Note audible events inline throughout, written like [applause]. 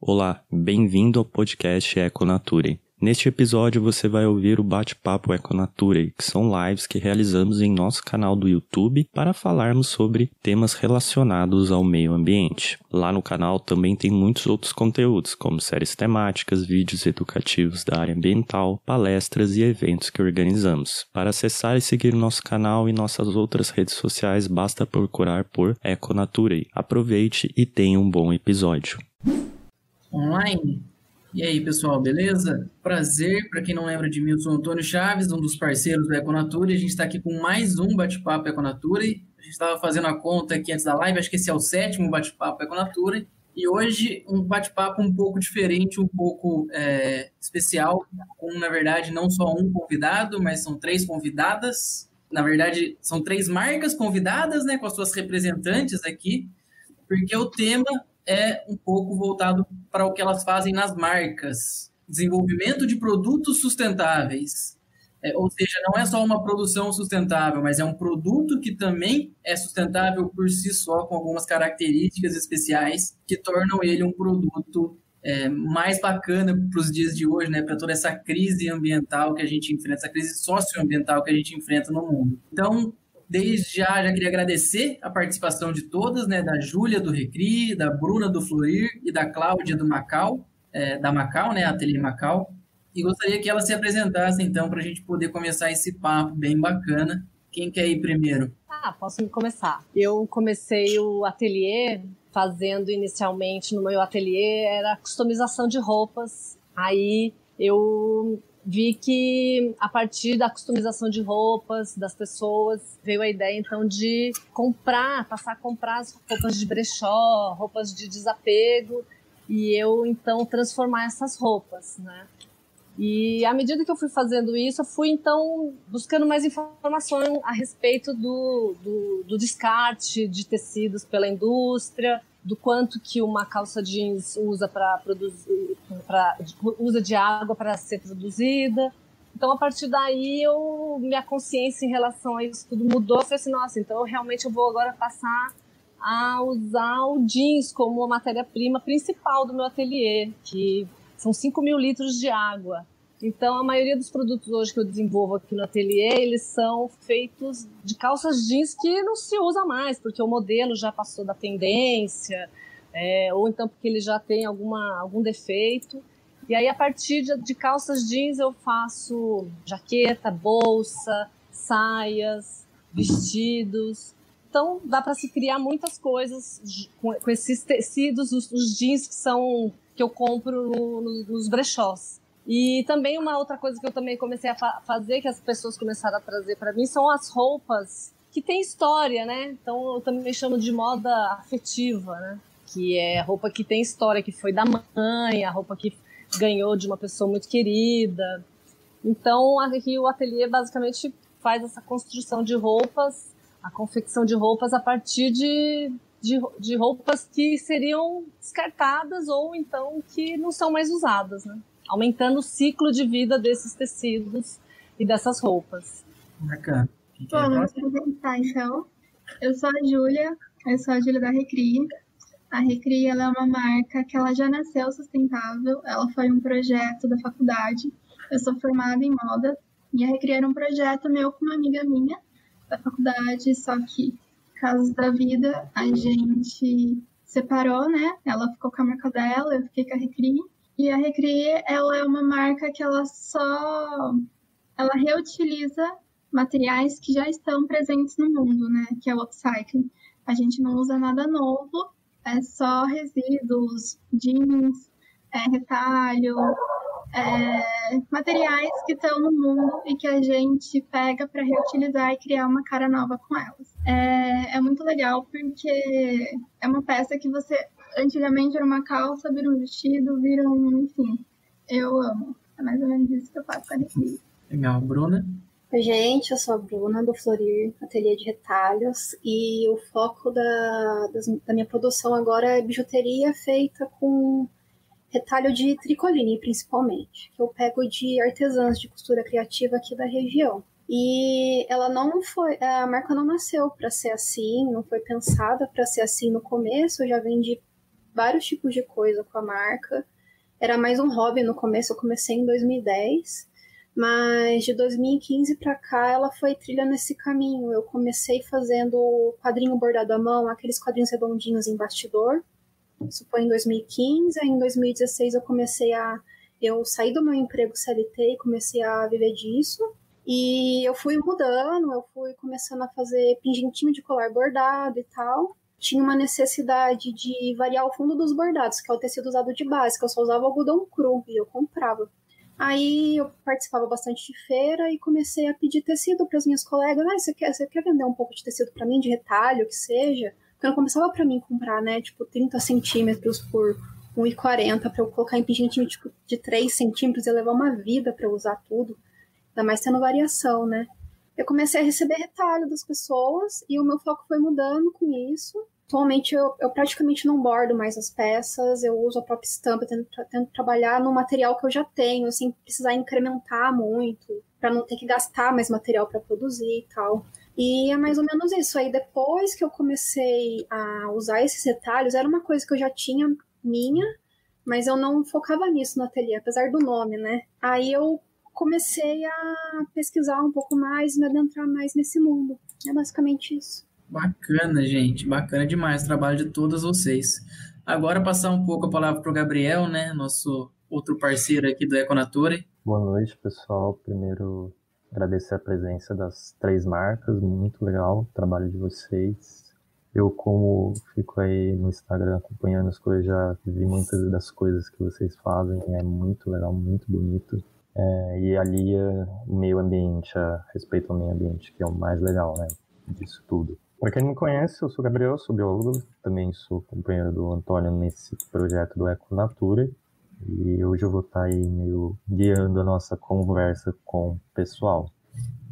Olá, bem-vindo ao podcast Econature. Neste episódio você vai ouvir o bate-papo Econature, que são lives que realizamos em nosso canal do YouTube para falarmos sobre temas relacionados ao meio ambiente. Lá no canal também tem muitos outros conteúdos, como séries temáticas, vídeos educativos da área ambiental, palestras e eventos que organizamos. Para acessar e seguir nosso canal e nossas outras redes sociais, basta procurar por Econature. Aproveite e tenha um bom episódio. Online e aí, pessoal, beleza? Prazer, para quem não lembra de mim, eu sou Antônio Chaves, um dos parceiros do Econatura, e a gente está aqui com mais um bate-papo Econatura. A gente estava fazendo a conta aqui antes da live, acho que esse é o sétimo bate-papo Econatura. E hoje, um bate-papo um pouco diferente, um pouco é, especial, com, na verdade, não só um convidado, mas são três convidadas. Na verdade, são três marcas convidadas, né, com as suas representantes aqui, porque o tema é um pouco voltado para o que elas fazem nas marcas. Desenvolvimento de produtos sustentáveis. É, ou seja, não é só uma produção sustentável, mas é um produto que também é sustentável por si só, com algumas características especiais que tornam ele um produto é, mais bacana para os dias de hoje, né, para toda essa crise ambiental que a gente enfrenta, essa crise socioambiental que a gente enfrenta no mundo. Então, Desde já, já queria agradecer a participação de todas, né? Da Júlia do Recri, da Bruna do Florir e da Cláudia do Macau, é, da Macau, né? Ateliê Macau. E gostaria que elas se apresentassem, então, para a gente poder começar esse papo bem bacana. Quem quer ir primeiro? Ah, posso começar. Eu comecei o ateliê fazendo inicialmente no meu ateliê era customização de roupas. Aí eu vi que a partir da customização de roupas das pessoas veio a ideia então de comprar, passar a comprar as roupas de brechó, roupas de desapego e eu então transformar essas roupas, né? E à medida que eu fui fazendo isso, eu fui então buscando mais informações a respeito do, do, do descarte de tecidos pela indústria, do quanto que uma calça jeans usa para produzir, pra, usa de água para ser produzida. Então, a partir daí, eu, minha consciência em relação a isso tudo mudou. Eu falei assim, nossa, então eu realmente eu vou agora passar a usar o jeans como a matéria-prima principal do meu ateliê, que são 5 mil litros de água. Então, a maioria dos produtos hoje que eu desenvolvo aqui no ateliê, eles são feitos de calças jeans que não se usa mais, porque o modelo já passou da tendência, é, ou então porque ele já tem alguma, algum defeito. E aí, a partir de, de calças jeans, eu faço jaqueta, bolsa, saias, vestidos. Então, dá para se criar muitas coisas com, com esses tecidos, os, os, jeans que são que eu compro no, no, nos brechós. E também uma outra coisa que eu também comecei a fa fazer, que as pessoas começaram a trazer para mim, são as roupas que têm história, né? Então eu também chamo de moda afetiva, né? Que é roupa que tem história, que foi da mãe, a roupa que ganhou de uma pessoa muito querida. Então aqui o ateliê basicamente faz essa construção de roupas, a confecção de roupas a partir de, de, de roupas que seriam descartadas ou então que não são mais usadas, né? Aumentando o ciclo de vida desses tecidos e dessas roupas. Bacana. Bom, vamos apresentar então. Eu sou a Júlia, eu sou a Júlia da Recri. A Recri ela é uma marca que ela já nasceu sustentável, ela foi um projeto da faculdade. Eu sou formada em moda e a Recri era um projeto meu com uma amiga minha da faculdade, só que, casos da vida, a gente separou, né? Ela ficou com a marca dela, eu fiquei com a Recri. E a Recri, ela é uma marca que ela só ela reutiliza materiais que já estão presentes no mundo, né? Que é o upcycling. A gente não usa nada novo, é só resíduos, jeans, é, retalho, é, materiais que estão no mundo e que a gente pega para reutilizar e criar uma cara nova com elas. É, é muito legal porque é uma peça que você antigamente era uma calça, vira um vestido, vira um. Enfim, eu amo. É mais ou menos isso que eu faço com a Recri. Legal. Bruna? Oi, gente, eu sou a Bruna do Florir Ateliê de Retalhos e o foco da, da minha produção agora é bijuteria feita com retalho de tricoline, principalmente, que eu pego de artesãs de costura criativa aqui da região. E ela não foi, a marca não nasceu para ser assim, não foi pensada para ser assim no começo. Eu já vendi vários tipos de coisa com a marca. Era mais um hobby no começo, eu comecei em 2010, mas de 2015 para cá ela foi trilhando esse caminho. Eu comecei fazendo quadrinho bordado à mão, aqueles quadrinhos redondinhos em bastidor. Isso foi em 2015, aí em 2016 eu comecei a eu saí do meu emprego CLT e comecei a viver disso. E eu fui mudando, eu fui começando a fazer pingentinho de colar bordado e tal. Tinha uma necessidade de variar o fundo dos bordados, que é o tecido usado de base, que eu só usava algodão cru e eu comprava. Aí eu participava bastante de feira e comecei a pedir tecido para as minhas colegas. Ah, você quer, você quer vender um pouco de tecido para mim, de retalho, que seja? Porque não começava para mim comprar, né? Tipo, 30 centímetros por 1,40 para eu colocar em pingentinho tipo, de 3 centímetros e levar uma vida para usar tudo. Ainda mais tendo variação, né? Eu comecei a receber retalho das pessoas e o meu foco foi mudando com isso. Atualmente eu, eu praticamente não bordo mais as peças, eu uso a própria estampa, tento, tento trabalhar no material que eu já tenho, sem precisar incrementar muito, para não ter que gastar mais material para produzir e tal. E é mais ou menos isso. Aí depois que eu comecei a usar esses retalhos, era uma coisa que eu já tinha minha, mas eu não focava nisso no ateliê, apesar do nome, né? Aí eu comecei a pesquisar um pouco mais, me adentrar mais nesse mundo. É basicamente isso. Bacana, gente. Bacana demais o trabalho de todas vocês. Agora passar um pouco a palavra para o Gabriel, né? Nosso outro parceiro aqui do Econature. Boa noite, pessoal. Primeiro, agradecer a presença das três marcas. Muito legal o trabalho de vocês. Eu, como fico aí no Instagram acompanhando as coisas, já vi muitas das coisas que vocês fazem. É muito legal, muito bonito. É, e alia o meio ambiente, a respeito ao meio ambiente, que é o mais legal, né? Disso tudo. Para quem não me conhece, eu sou Gabriel, sou biólogo, também sou companheiro do Antônio nesse projeto do Econatura. E hoje eu vou estar aí meio guiando a nossa conversa com o pessoal.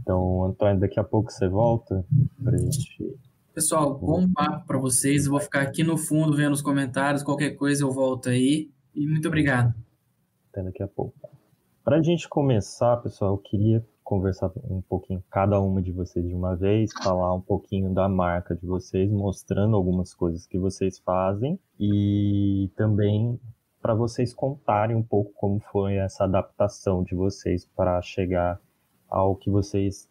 Então, Antônio, daqui a pouco você volta para gente. Pessoal, bom papo para vocês. Eu vou ficar aqui no fundo vendo os comentários. Qualquer coisa eu volto aí. E muito obrigado. Até daqui a pouco. Para a gente começar, pessoal, eu queria conversar um pouquinho cada uma de vocês de uma vez, falar um pouquinho da marca de vocês, mostrando algumas coisas que vocês fazem e também para vocês contarem um pouco como foi essa adaptação de vocês para chegar ao que vocês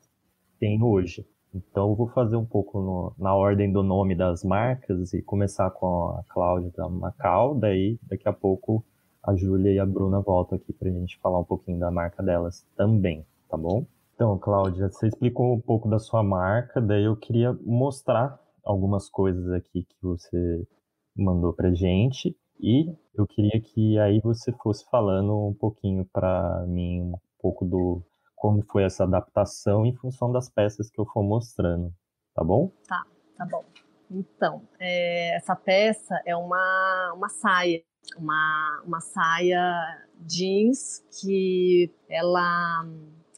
têm hoje. Então, eu vou fazer um pouco no, na ordem do nome das marcas e começar com a Cláudia da Macau, daí daqui a pouco a Júlia e a Bruna voltam aqui para a gente falar um pouquinho da marca delas também tá bom? Então, Cláudia, você explicou um pouco da sua marca, daí eu queria mostrar algumas coisas aqui que você mandou pra gente e eu queria que aí você fosse falando um pouquinho para mim um pouco do como foi essa adaptação em função das peças que eu for mostrando, tá bom? Tá, tá bom. Então, é, essa peça é uma, uma saia, uma, uma saia jeans que ela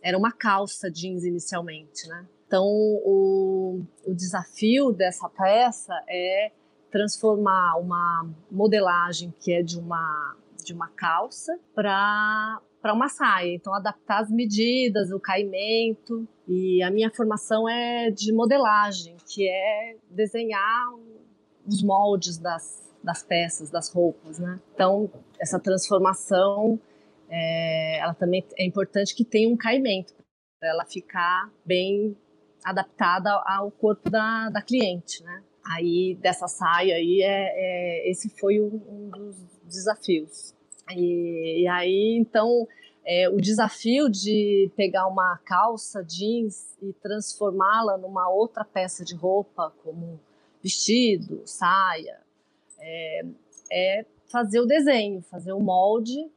era uma calça jeans inicialmente, né? Então, o, o desafio dessa peça é transformar uma modelagem que é de uma, de uma calça para para uma saia, então adaptar as medidas, o caimento. E a minha formação é de modelagem, que é desenhar os moldes das, das peças, das roupas, né? Então, essa transformação é, ela também é importante que tenha um caimento para ela ficar bem adaptada ao corpo da, da cliente, né? Aí dessa saia aí é, é esse foi um, um dos desafios. E, e aí então é, o desafio de pegar uma calça jeans e transformá-la numa outra peça de roupa, como vestido, saia, é, é fazer o desenho, fazer o molde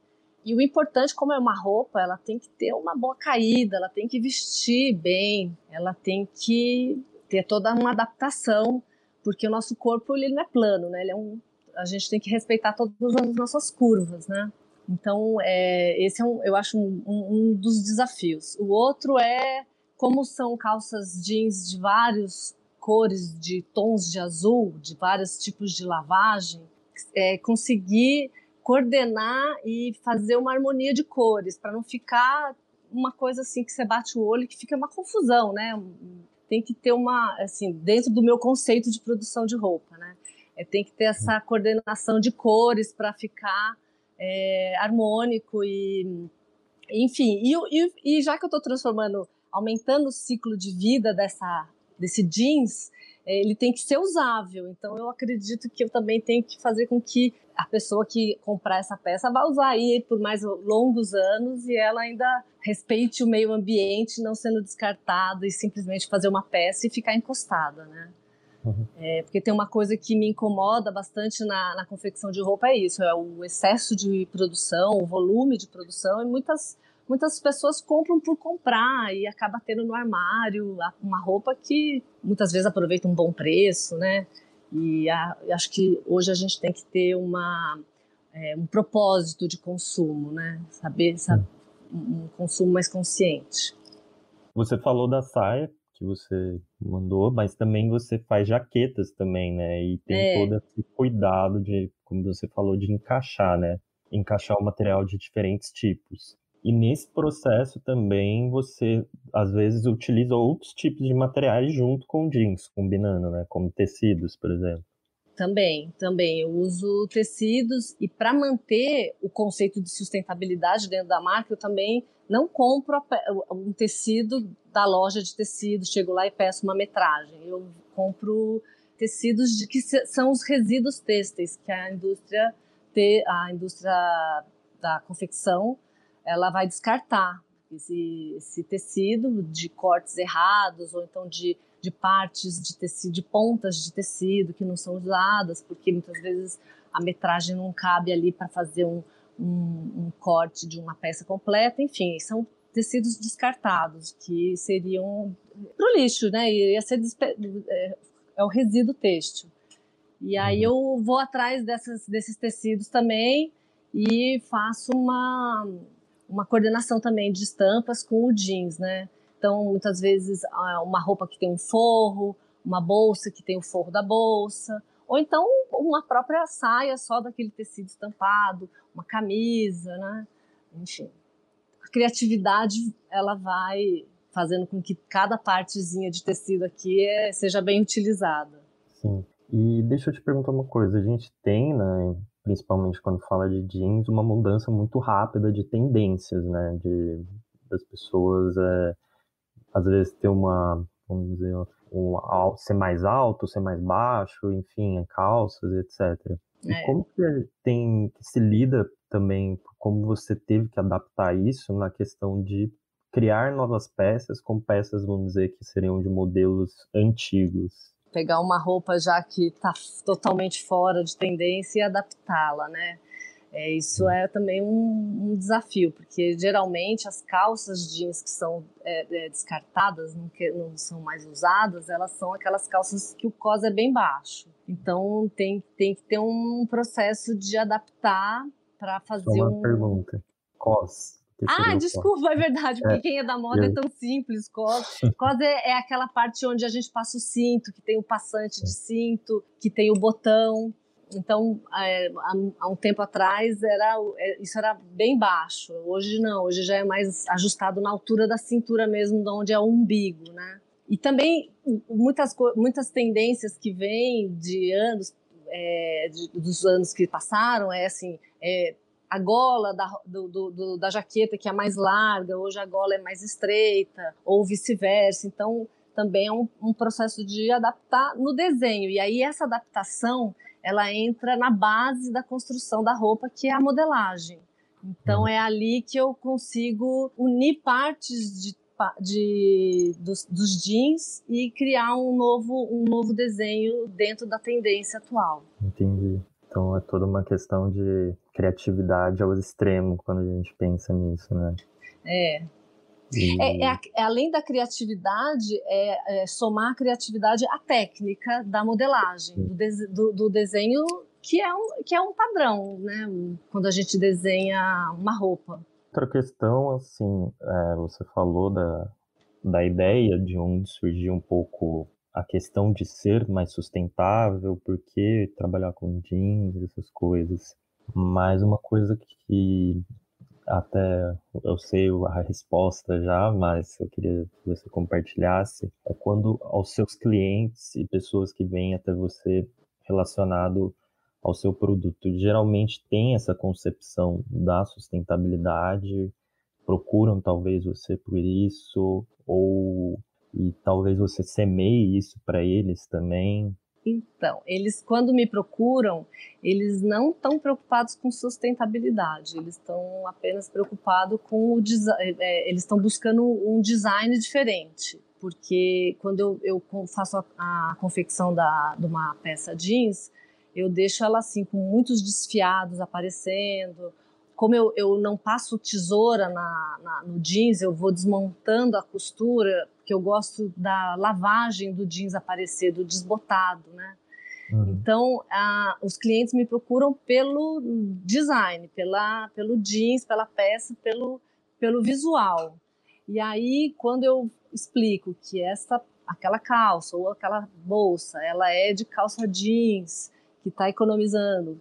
e o importante, como é uma roupa, ela tem que ter uma boa caída, ela tem que vestir bem, ela tem que ter toda uma adaptação, porque o nosso corpo ele não é plano, né? Ele é um, a gente tem que respeitar todas as nossas curvas, né? Então, é, esse é um, eu acho um, um, um dos desafios. O outro é como são calças jeans de vários cores, de tons de azul, de vários tipos de lavagem, é, conseguir coordenar e fazer uma harmonia de cores, para não ficar uma coisa assim que você bate o olho que fica uma confusão, né? Tem que ter uma, assim, dentro do meu conceito de produção de roupa, né? É, tem que ter essa coordenação de cores para ficar é, harmônico e, enfim. E, e, e já que eu estou transformando, aumentando o ciclo de vida dessa desse jeans, é, ele tem que ser usável. Então eu acredito que eu também tenho que fazer com que a pessoa que comprar essa peça vá usar aí por mais longos anos e ela ainda respeite o meio ambiente, não sendo descartada e simplesmente fazer uma peça e ficar encostada, né? Uhum. É, porque tem uma coisa que me incomoda bastante na, na confecção de roupa é isso, é o excesso de produção, o volume de produção e muitas muitas pessoas compram por comprar e acaba tendo no armário uma roupa que muitas vezes aproveita um bom preço, né? E a, acho que hoje a gente tem que ter uma, é, um propósito de consumo, né? Saber, sabe, um consumo mais consciente. Você falou da saia que você mandou, mas também você faz jaquetas também, né? E tem é. todo esse cuidado de, como você falou, de encaixar, né? Encaixar o material de diferentes tipos. E nesse processo também você às vezes utiliza outros tipos de materiais junto com jeans, combinando, né? Como tecidos, por exemplo. Também, também. Eu uso tecidos e para manter o conceito de sustentabilidade dentro da marca, eu também não compro um tecido da loja de tecidos, chego lá e peço uma metragem. Eu compro tecidos de que são os resíduos têxteis que a indústria a indústria da confecção ela vai descartar esse, esse tecido de cortes errados ou então de, de partes de tecido, de pontas de tecido que não são usadas, porque muitas vezes a metragem não cabe ali para fazer um, um, um, corte de uma peça completa. Enfim, são tecidos descartados que seriam para o lixo, né? Ia ser é, é o resíduo têxtil. E aí uhum. eu vou atrás dessas, desses tecidos também e faço uma uma coordenação também de estampas com o jeans, né? Então, muitas vezes, uma roupa que tem um forro, uma bolsa que tem o forro da bolsa, ou então uma própria saia só daquele tecido estampado, uma camisa, né? Enfim, a criatividade ela vai fazendo com que cada partezinha de tecido aqui é, seja bem utilizada. Sim. E deixa eu te perguntar uma coisa, a gente tem, né, principalmente quando fala de jeans, uma mudança muito rápida de tendências, né? De das pessoas é, às vezes ter uma, vamos dizer, um, ser mais alto, ser mais baixo, enfim, calças, etc. E é. como que tem que se lida também, como você teve que adaptar isso na questão de criar novas peças com peças, vamos dizer, que seriam de modelos antigos? Pegar uma roupa já que está totalmente fora de tendência e adaptá-la, né? É, isso é também um, um, desafio, porque geralmente as calças jeans que são é, é, descartadas, não, que, não, são mais usadas, elas são aquelas calças que o cos é bem baixo. Então tem, tem que ter um processo de adaptar para fazer Só uma um... pergunta. Cos, ah, desculpa, é verdade, porque é. quem é da moda é tão simples. Cos, cos é, é, aquela parte onde a gente passa o cinto, que tem o passante de cinto, que tem o botão. Então, é, há, há, um tempo atrás, era, é, isso era bem baixo. Hoje não, hoje já é mais ajustado na altura da cintura mesmo, de onde é o umbigo, né? E também muitas, muitas tendências que vêm de anos, é, de, dos anos que passaram, é assim, é, a gola da, do, do, da jaqueta que é mais larga, hoje a gola é mais estreita, ou vice-versa. Então, também é um, um, processo de adaptar no desenho. E aí, essa adaptação, ela entra na base da construção da roupa, que é a modelagem. Então, é ali que eu consigo unir partes de, de dos, dos, jeans e criar um novo, um novo desenho dentro da tendência atual. Entendi. Então é toda uma questão de criatividade ao extremo quando a gente pensa nisso, né? É. E... É, é, é, além da criatividade, é, é, somar a criatividade à técnica da modelagem, do, de, do, do, desenho que é, um, que é um padrão, né? Quando a gente desenha uma roupa. Outra questão, assim, é, você falou da, da ideia de onde surgiu um pouco a questão de ser mais sustentável, porque trabalhar com jeans, essas coisas. Mas uma coisa que até eu sei a resposta já, mas eu queria que você compartilhasse, é quando aos seus clientes e pessoas que vêm até você relacionado ao seu produto. Geralmente tem essa concepção da sustentabilidade, procuram talvez você por isso, ou e talvez você semeie isso para eles também. Então, eles quando me procuram, eles não estão preocupados com sustentabilidade, eles estão apenas preocupados com o design, é, eles estão buscando um design diferente, porque quando eu, eu faço a, a confecção da, de uma peça jeans, eu deixo ela assim com muitos desfiados aparecendo, como eu, eu não passo tesoura na, na, no jeans, eu vou desmontando a costura, porque eu gosto da lavagem do jeans aparecer, do desbotado, né? Uhum. Então, a, os clientes me procuram pelo design, pela, pelo jeans, pela peça, pelo, pelo visual. E aí, quando eu explico que essa, aquela calça ou aquela bolsa, ela é de calça jeans, que está economizando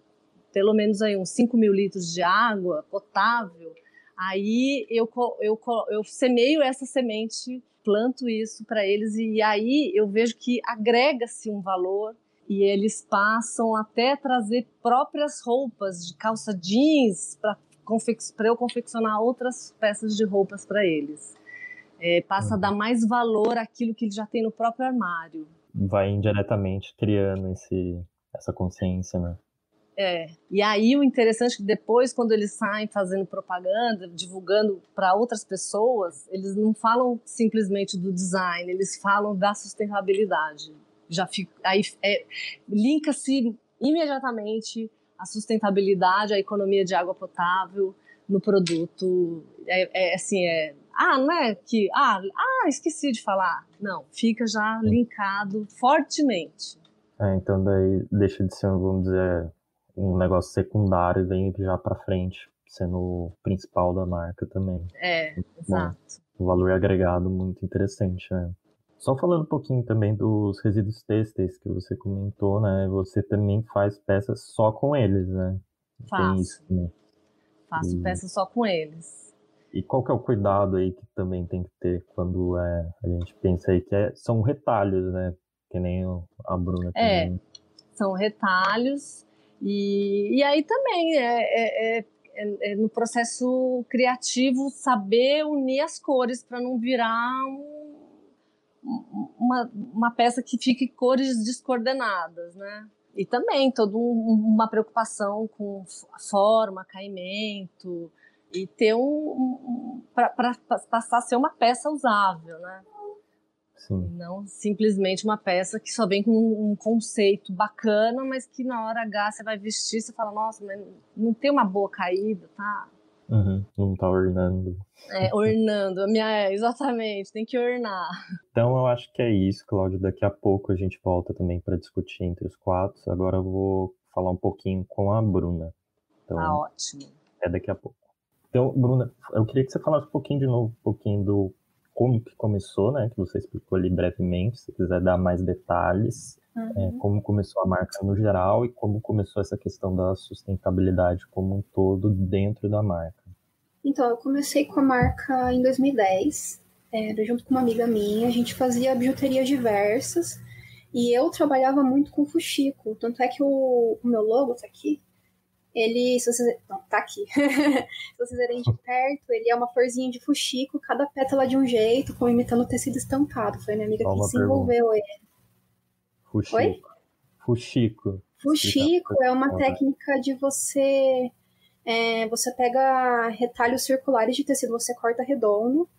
pelo menos aí uns 5 mil litros de água potável, aí eu, eu, eu semeio essa semente, planto isso para eles e aí eu vejo que agrega-se um valor e eles passam até trazer próprias roupas de calça jeans para eu confeccionar outras peças de roupas para eles. É, passa a dar mais valor àquilo que ele já tem no próprio armário. Vai indiretamente criando esse, essa consciência, né? É. E aí o interessante é que depois, quando eles saem fazendo propaganda, divulgando para outras pessoas, eles não falam simplesmente do design, eles falam da sustentabilidade. Já fica, aí é, linka-se imediatamente a sustentabilidade, a economia de água potável no produto. É, é assim, é ah, não é que ah, ah, esqueci de falar. Não, fica já linkado fortemente. É, então daí deixa de ser, vamos dizer, um negócio secundário e vem já para frente, sendo o principal da marca também. É, exato. Um valor agregado muito interessante, né? Só falando um pouquinho também dos resíduos têxteis que você comentou, né? Você também faz peças só com eles, né? Faço. Tem isso, né? Faço e... peças só com eles. E qual que é o cuidado aí que também tem que ter quando é, a gente pensa aí que é, são retalhos, né? Que nem a Bruna é, também. É, são retalhos e, e aí também é, é, é, é, é no processo criativo saber unir as cores para não virar um, uma, uma peça que fique cores descoordenadas, né? E também toda um, uma preocupação com forma, caimento e ter um, um para passar a ser uma peça usável, né? Sim. Não simplesmente uma peça que só vem com um conceito bacana, mas que na hora H você vai vestir, você fala, nossa, mas não tem uma boa caída, tá? Uhum, não tá ornando. É, ornando. Minha, é, exatamente, tem que ornar. Então eu acho que é isso, Cláudio. Daqui a pouco a gente volta também para discutir entre os quatro. Agora eu vou falar um pouquinho com a Bruna. Então, tá ótimo. É daqui a pouco. Então, Bruna, eu queria que você falasse um pouquinho de novo, um pouquinho do como que começou, né? Que você explicou ali brevemente, se quiser dar mais detalhes, é, uhum. é, como começou a marca no geral e como começou essa questão da sustentabilidade como um todo dentro da marca. Então, eu comecei com a marca em 2010, era junto com uma amiga minha, a gente fazia bijuterias diversas e eu trabalhava muito com fuxico, tanto é que o, o meu logo tá aqui, ele, se vocês. Não, tá aqui. [laughs] se vocês verem de perto, ele é uma florzinha de fuxico, cada pétala de um jeito, como imitando tecido estampado. Foi minha amiga Qual que desenvolveu ele. Fuxico. Oi? Fuxico. Fuxico é uma técnica de você. É, você pega retalhos circulares de tecido, você corta redondo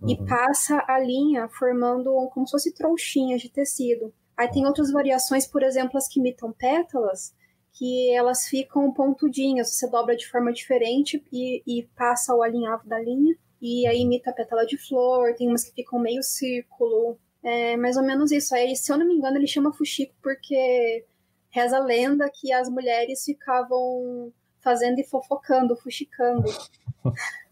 uhum. e passa a linha formando como se fosse trouxinhas de tecido. Aí tem outras variações, por exemplo, as que imitam pétalas, que elas ficam pontudinhas, você dobra de forma diferente e, e passa o alinhavo da linha, e aí imita a pétala de flor, tem umas que ficam meio círculo, é mais ou menos isso. Aí, se eu não me engano, ele chama fuxico porque reza a lenda que as mulheres ficavam fazendo e fofocando, fuxicando. [laughs]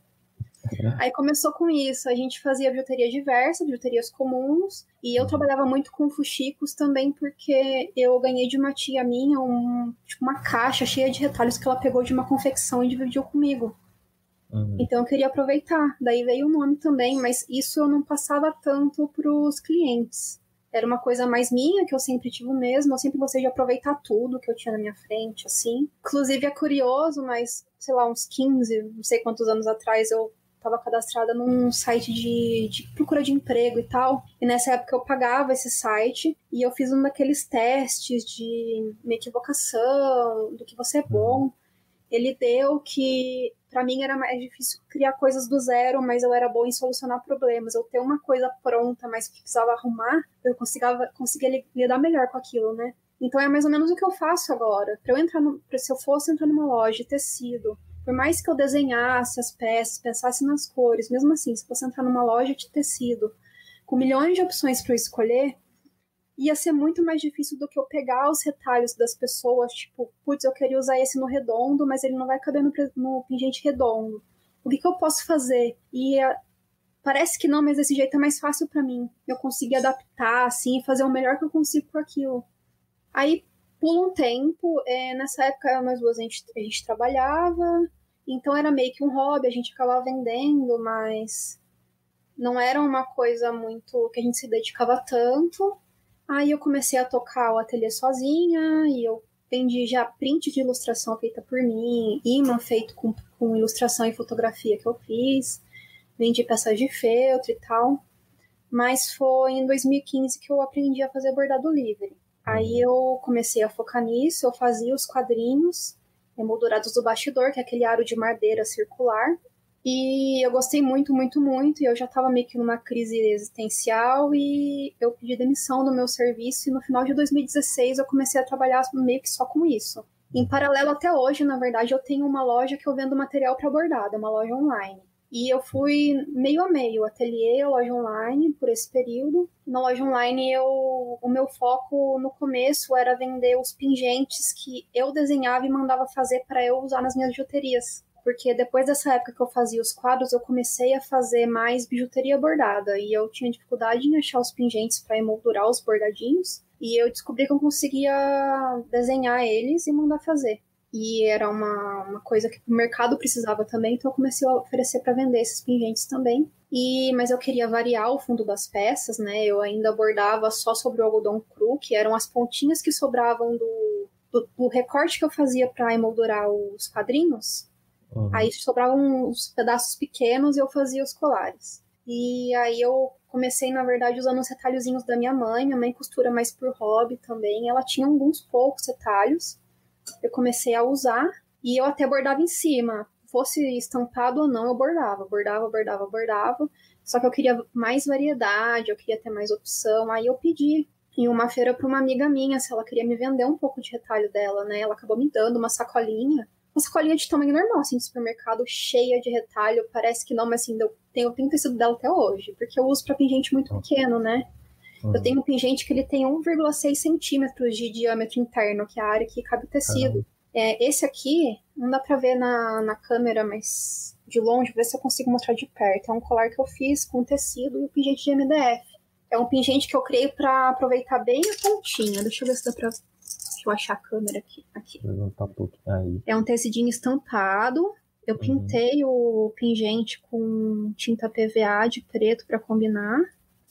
Aí começou com isso. A gente fazia bijuteria diversa, bijuterias comuns. E eu trabalhava muito com fuxicos também, porque eu ganhei de uma tia minha um, tipo, uma caixa cheia de retalhos que ela pegou de uma confecção e dividiu comigo. Uhum. Então eu queria aproveitar. Daí veio o nome também, mas isso eu não passava tanto para os clientes. era uma coisa mais minha, que eu sempre tive mesmo. Eu sempre gostei de aproveitar tudo que eu tinha na minha frente, assim. Inclusive é curioso, mas, sei lá, uns 15, não sei quantos anos atrás, eu estava cadastrada num site de, de, procura de emprego e tal. E nessa época eu pagava esse site e eu fiz um daqueles testes de minha equivocação, do que você é bom. Ele deu que para mim era mais difícil criar coisas do zero, mas eu era boa em solucionar problemas. Eu ter uma coisa pronta, mas que precisava arrumar, eu conseguia, conseguia lidar melhor com aquilo, né? Então é mais ou menos o que eu faço agora. Para eu entrar no, se eu fosse entrar numa loja de tecido, por mais que eu desenhasse as peças, pensasse nas cores, mesmo assim, se fosse entrar numa loja de tecido com milhões de opções para eu escolher, ia ser muito mais difícil do que eu pegar os retalhos das pessoas, tipo, putz, eu queria usar esse no redondo, mas ele não vai caber no, no pingente redondo. O que, que eu posso fazer? E uh, parece que não, mas desse jeito é mais fácil para mim. Eu conseguir adaptar, assim, fazer o melhor que eu consigo com aquilo. Aí, pula um tempo, é, nessa época nós duas a gente, a gente trabalhava, então era meio que um hobby, a gente acabava vendendo, mas não era uma coisa muito que a gente se dedicava tanto. Aí eu comecei a tocar o ateliê sozinha e eu vendi já print de ilustração feita por mim, imã feito com, com ilustração e fotografia que eu fiz, vendi peças de feltro e tal. Mas foi em 2015 que eu aprendi a fazer bordado livre. Aí eu comecei a focar nisso, eu fazia os quadrinhos emoldurados do bastidor, que é aquele aro de madeira circular, e eu gostei muito, muito, muito. E eu já estava meio que numa crise existencial e eu pedi demissão do meu serviço. E no final de 2016 eu comecei a trabalhar meio que só com isso. Em paralelo, até hoje, na verdade, eu tenho uma loja que eu vendo material para bordado, é uma loja online. E eu fui meio a meio, ateliê, loja online, por esse período. Na loja online, eu, o meu foco no começo era vender os pingentes que eu desenhava e mandava fazer para eu usar nas minhas bijuterias porque depois dessa época que eu fazia os quadros, eu comecei a fazer mais bijuteria bordada e eu tinha dificuldade em achar os pingentes para emoldurar os bordadinhos. E eu descobri que eu conseguia desenhar eles e mandar fazer. E era uma, uma coisa que o mercado precisava também, então eu comecei a oferecer para vender esses pingentes também. E, mas eu queria variar o fundo das peças, né? Eu ainda bordava só sobre o algodão cru, que eram as pontinhas que sobravam do, do, do recorte que eu fazia para emoldurar os quadrinhos. Uhum. Aí sobravam uns pedaços pequenos e eu fazia os colares. E aí eu comecei, na verdade, usando os retalhozinhos da minha mãe. Minha mãe costura mais por hobby também. Ela tinha alguns poucos retalhos. Eu comecei a usar e eu até bordava em cima. Fosse estampado ou não, eu bordava. Bordava, bordava, bordava. Só que eu queria mais variedade, eu queria ter mais opção. Aí eu pedi em uma feira para uma amiga minha se ela queria me vender um pouco de retalho dela, né? Ela acabou me dando uma sacolinha uma sacolinha de tamanho normal, assim, de supermercado, cheia de retalho. Parece que não, mas assim, eu tenho, eu tenho tecido dela até hoje, porque eu uso para pingente muito pequeno, né? Uhum. Eu tenho um pingente que ele tem 1,6 centímetros de diâmetro interno, que é a área que cabe o tecido. É, esse aqui, não dá pra ver na, na câmera, mas de longe, ver se eu consigo mostrar de perto. É um colar que eu fiz com tecido e o pingente de MDF. É um pingente que eu criei para aproveitar bem a pontinha. Deixa eu ver se dá pra Deixa eu achar a câmera aqui. aqui. É um tecidinho estampado. Eu uhum. pintei o pingente com tinta PVA de preto para combinar.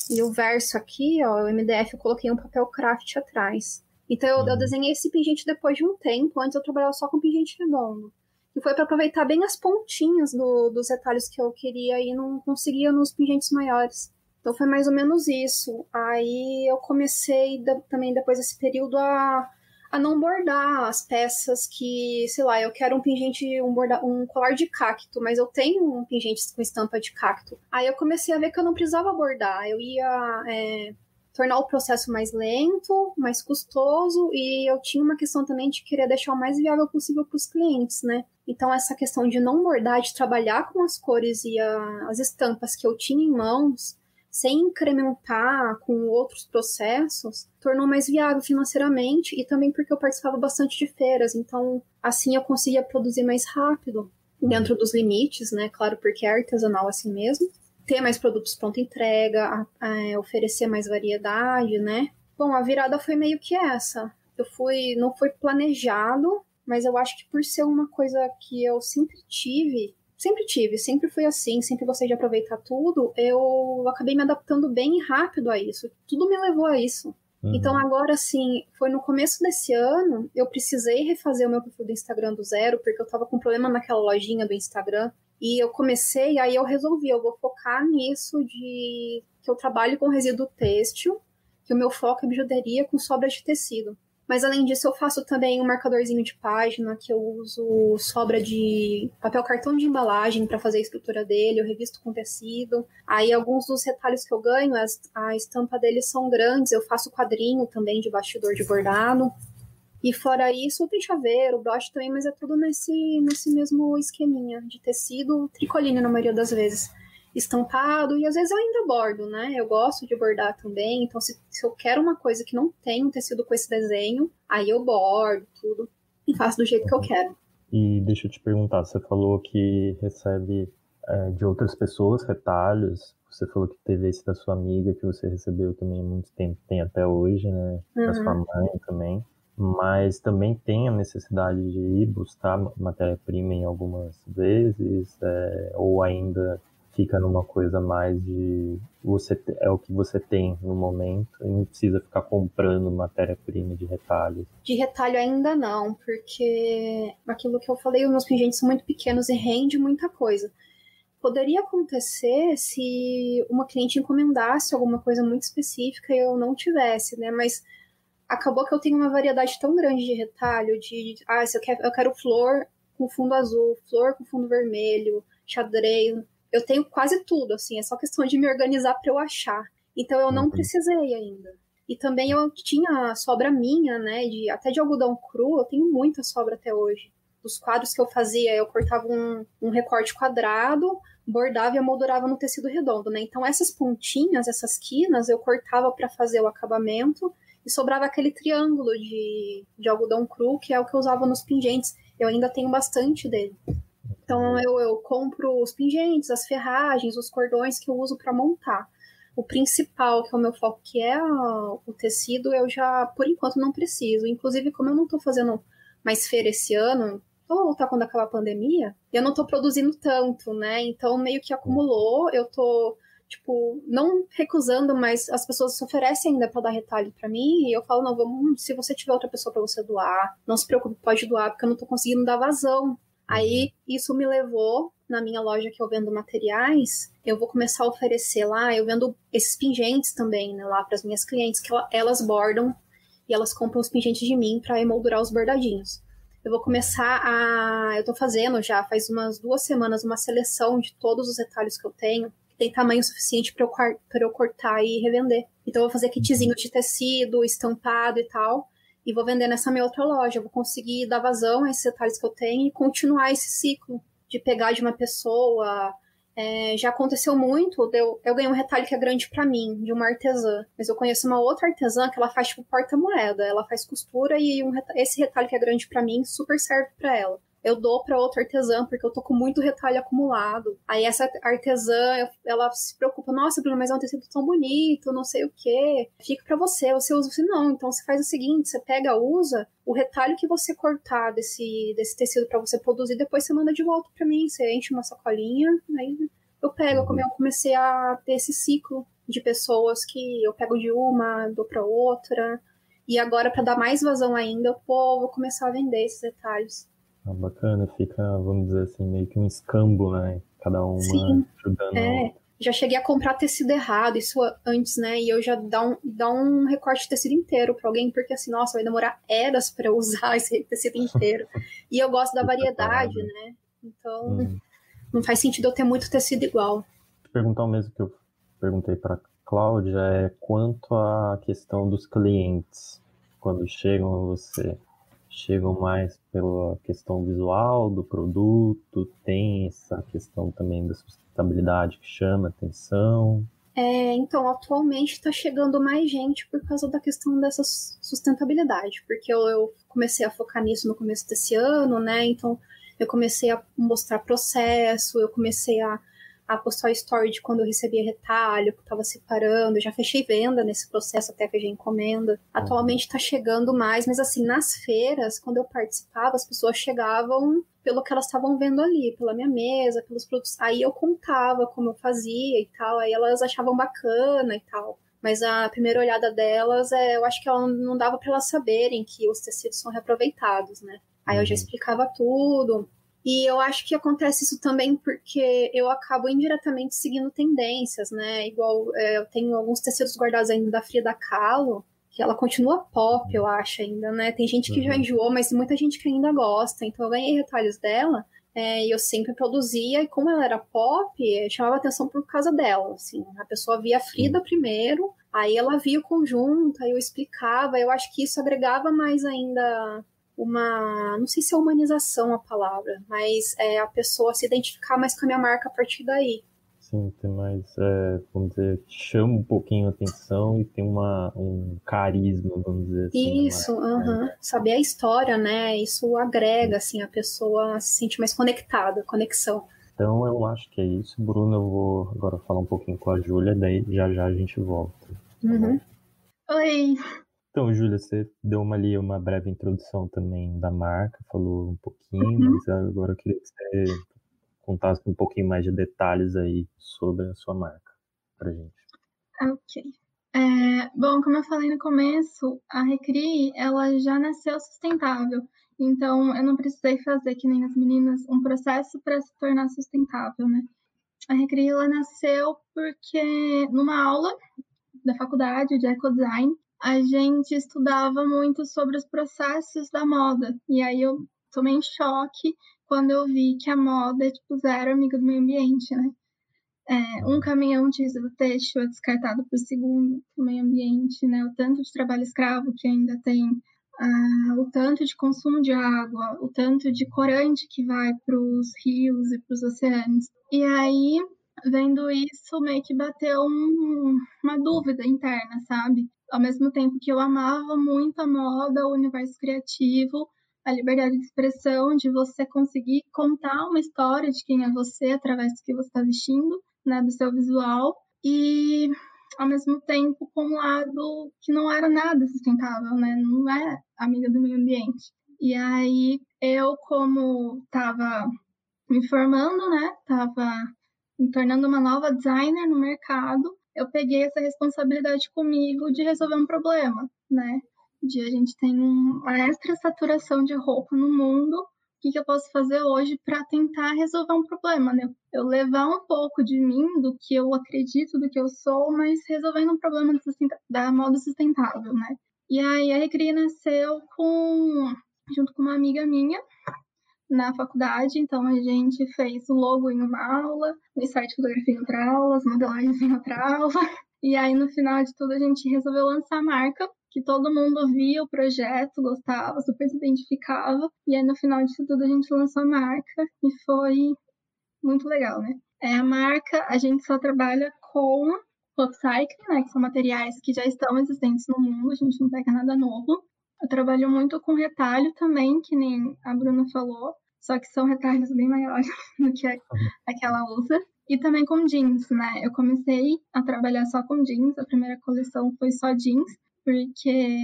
E o verso aqui, ó, o MDF, eu coloquei um papel craft atrás. Então eu, uhum. eu desenhei esse pingente depois de um tempo. Antes eu trabalhava só com pingente redondo. E foi para aproveitar bem as pontinhas do, dos retalhos que eu queria e não conseguia nos pingentes maiores. Então foi mais ou menos isso. Aí eu comecei também depois desse período a a não bordar as peças que, sei lá, eu quero um pingente, um, borda, um colar de cacto, mas eu tenho um pingente com estampa de cacto. Aí eu comecei a ver que eu não precisava bordar, eu ia é, tornar o processo mais lento, mais custoso, e eu tinha uma questão também de querer deixar o mais viável possível para os clientes, né? Então, essa questão de não bordar, de trabalhar com as cores e a, as estampas que eu tinha em mãos, sem incrementar com outros processos, tornou mais viável financeiramente e também porque eu participava bastante de feiras, então assim eu conseguia produzir mais rápido, dentro dos limites, né? Claro, porque é artesanal assim mesmo. Ter mais produtos pronta entrega, a, a, oferecer mais variedade, né? Bom, a virada foi meio que essa. Eu fui, não foi planejado, mas eu acho que por ser uma coisa que eu sempre tive, sempre tive, sempre fui assim, sempre gostei de aproveitar tudo, eu acabei me adaptando bem rápido a isso. Tudo me levou a isso. Uhum. Então agora assim, foi no começo desse ano, eu precisei refazer o meu perfil do Instagram do zero, porque eu tava com problema naquela lojinha do Instagram. E eu comecei, aí eu resolvi, eu vou focar nisso de que eu trabalho com resíduo têxtil, que o meu foco é bijuteria com sobra de tecido. Mas além disso, eu faço também um marcadorzinho de página, que eu uso sobra de papel cartão de embalagem para fazer a escritura dele, eu revisto com tecido. Aí alguns dos retalhos que eu ganho, as, a estampa deles são grandes, eu faço quadrinho também de bastidor de bordado. E fora isso, tem chaveiro, broche também, mas é tudo nesse, nesse mesmo esqueminha de tecido, tricoline na maioria das vezes estampado, e às vezes eu ainda bordo, né? Eu gosto de bordar também, então se, se eu quero uma coisa que não tem um tecido com esse desenho, aí eu bordo tudo e faço do jeito que eu quero. E deixa eu te perguntar, você falou que recebe é, de outras pessoas retalhos, você falou que teve esse da sua amiga, que você recebeu também há muito tempo, tem até hoje, né? Da sua uhum. mãe também mas também tem a necessidade de ir buscar matéria-prima em algumas vezes, é, ou ainda fica numa coisa mais de você é o que você tem no momento e não precisa ficar comprando matéria-prima de retalho. De retalho ainda não, porque aquilo que eu falei, os meus pingentes são muito pequenos e rende muita coisa. Poderia acontecer se uma cliente encomendasse alguma coisa muito específica e eu não tivesse, né? Mas acabou que eu tenho uma variedade tão grande de retalho, de ah, se eu quero, eu quero flor com fundo azul, flor com fundo vermelho, xadrez, eu tenho quase tudo, assim, é só questão de me organizar para eu achar. Então eu não uhum. precisei ainda. E também eu tinha sobra minha, né, de até de algodão cru, eu tenho muita sobra até hoje. Dos quadros que eu fazia, eu cortava um, um recorte quadrado, bordava e amoldurava no tecido redondo, né? Então essas pontinhas, essas quinas, eu cortava para fazer o acabamento e sobrava aquele triângulo de, de algodão cru, que é o que eu usava nos pingentes. Eu ainda tenho bastante dele. Então eu, eu compro os pingentes, as ferragens, os cordões que eu uso para montar. O principal, que é o meu foco, que é o tecido, eu já, por enquanto, não preciso. Inclusive, como eu não estou fazendo mais feira esse ano, vou voltar quando acabar a pandemia, eu não estou produzindo tanto, né? Então, meio que acumulou, eu tô, tipo, não recusando, mas as pessoas se oferecem ainda para dar retalho para mim, e eu falo, não, vamos, se você tiver outra pessoa para você doar, não se preocupe, pode doar, porque eu não estou conseguindo dar vazão Aí isso me levou na minha loja que eu vendo materiais, eu vou começar a oferecer lá, eu vendo esses pingentes também, né, lá para as minhas clientes, que elas bordam e elas compram os pingentes de mim para emoldurar os bordadinhos. Eu vou começar a. Eu tô fazendo já faz umas duas semanas uma seleção de todos os retalhos que eu tenho, que tem tamanho suficiente para eu, eu cortar e revender. Então eu vou fazer kitzinho de tecido, estampado e tal e vou vender nessa minha outra loja. Eu vou conseguir dar vazão a esses detalhes que eu tenho e continuar esse ciclo de pegar de uma pessoa. É, já aconteceu muito, eu, eu ganhei um retalho que é grande para mim, de uma artesã. Mas eu conheço uma outra artesã que ela faz tipo porta-moeda. Ela faz costura e um, esse retalho que é grande para mim super serve para ela eu dou para outra artesã, porque eu tô com muito retalho acumulado. Aí essa artesã, ela se preocupa, nossa, Bruno, mas é um tecido tão bonito, não sei o quê. Fica para você, você usa assim, não, então você faz o seguinte, você pega, usa, o retalho que você cortar desse, desse tecido para você produzir, depois você manda de volta para mim, você enche uma sacolinha, aí eu pego, como eu comecei a ter esse ciclo de pessoas que eu pego de uma, dou para outra, e agora, para dar mais vazão ainda, eu vou, vou começar a vender esses detalhes. Ah, bacana, fica, vamos dizer assim, meio que um escambo, né? Cada uma Sim, ajudando. É. Já cheguei a comprar tecido errado, isso antes, né? E eu já dá um, dá um recorte de tecido inteiro para alguém, porque assim, nossa, vai demorar eras para usar [laughs] esse tecido inteiro. e eu gosto da variedade, né? Então, hum. não faz sentido eu ter muito tecido igual. Perguntar o mesmo que eu perguntei para Cláudia é quanto à questão dos clientes quando chegam a você chegam mais pela questão visual do produto, tem essa questão também da sustentabilidade que chama atenção. É, então, atualmente está chegando mais gente por causa da questão dessa sustentabilidade, porque eu, eu, comecei a focar nisso no começo desse ano, né? Então, eu comecei a mostrar processo, eu comecei a a postar story de quando eu recebia retalho, que eu tava separando, eu já fechei venda nesse processo até fechei encomenda. Atualmente tá chegando mais, mas assim, nas feiras, quando eu participava, as pessoas chegavam pelo que elas estavam vendo ali, pela minha mesa, pelos produtos. Aí eu contava como eu fazia e tal, aí elas achavam bacana e tal. Mas a primeira olhada delas, é, eu acho que ela não dava para elas saberem que os tecidos são reaproveitados, né? Aí eu já uhum. explicava tudo. E eu acho que acontece isso também porque eu acabo indiretamente seguindo tendências, né? Igual é, eu tenho alguns tecidos guardados ainda da Frida Kahlo, que ela continua pop, eu acho ainda, né? Tem gente que uhum. já enjoou, mas muita gente que ainda gosta. Então eu ganhei retalhos dela é, e eu sempre produzia, e como ela era pop, chamava atenção por causa dela, assim. A pessoa via a Frida primeiro, aí ela via o conjunto, aí eu explicava. Eu acho que isso agregava mais ainda uma, não sei se é humanização a palavra, mas é a pessoa se identificar mais com a minha marca a partir daí. Sim, tem mais, é, vamos dizer, chama um pouquinho a atenção e tem uma, um carisma, vamos dizer assim. Isso, uh -huh. saber a história, né? Isso agrega, assim, a pessoa se sente mais conectada, conexão. Então eu acho que é isso. Bruno, eu vou agora falar um pouquinho com a Júlia, daí já já a gente volta. Uhum. Oi, então, Júlia, você deu uma, ali uma breve introdução também da marca, falou um pouquinho, uhum. mas agora eu queria que você contasse um pouquinho mais de detalhes aí sobre a sua marca pra gente. Ok. É, bom, como eu falei no começo, a Recri, ela já nasceu sustentável. Então, eu não precisei fazer, que nem as meninas, um processo para se tornar sustentável, né? A Recri, ela nasceu porque numa aula da faculdade de ecodesign, a gente estudava muito sobre os processos da moda. E aí eu tomei em choque quando eu vi que a moda é tipo zero amiga do meio ambiente, né? É, um caminhão de resíduo têxtil é descartado por segundo no meio ambiente, né? O tanto de trabalho escravo que ainda tem, ah, o tanto de consumo de água, o tanto de corante que vai para os rios e para os oceanos. E aí, vendo isso, meio que bateu um, uma dúvida interna, sabe? ao mesmo tempo que eu amava muito a moda, o universo criativo, a liberdade de expressão, de você conseguir contar uma história de quem é você através do que você está vestindo, né, do seu visual, e ao mesmo tempo com um lado que não era nada sustentável, né, não é amiga do meio ambiente. E aí eu, como estava me formando, né, estava me tornando uma nova designer no mercado, eu peguei essa responsabilidade comigo de resolver um problema, né? De a gente tem uma extra saturação de roupa no mundo. O que, que eu posso fazer hoje para tentar resolver um problema, né? Eu levar um pouco de mim, do que eu acredito, do que eu sou, mas resolvendo um problema da moda sustentável, né? E aí a Recria nasceu com, junto com uma amiga minha, na faculdade, então a gente fez o logo em uma aula, o site de fotografia em outra aula, as modelagens em outra aula, [laughs] e aí no final de tudo a gente resolveu lançar a marca, que todo mundo via o projeto, gostava, super se identificava, e aí no final de tudo a gente lançou a marca e foi muito legal, né? É, a marca, a gente só trabalha com upcycling, né, que são materiais que já estão existentes no mundo, a gente não pega nada novo. Eu trabalho muito com retalho também, que nem a Bruna falou, só que são retalhos bem maiores [laughs] do que a, a que ela usa. E também com jeans, né? Eu comecei a trabalhar só com jeans, a primeira coleção foi só jeans, porque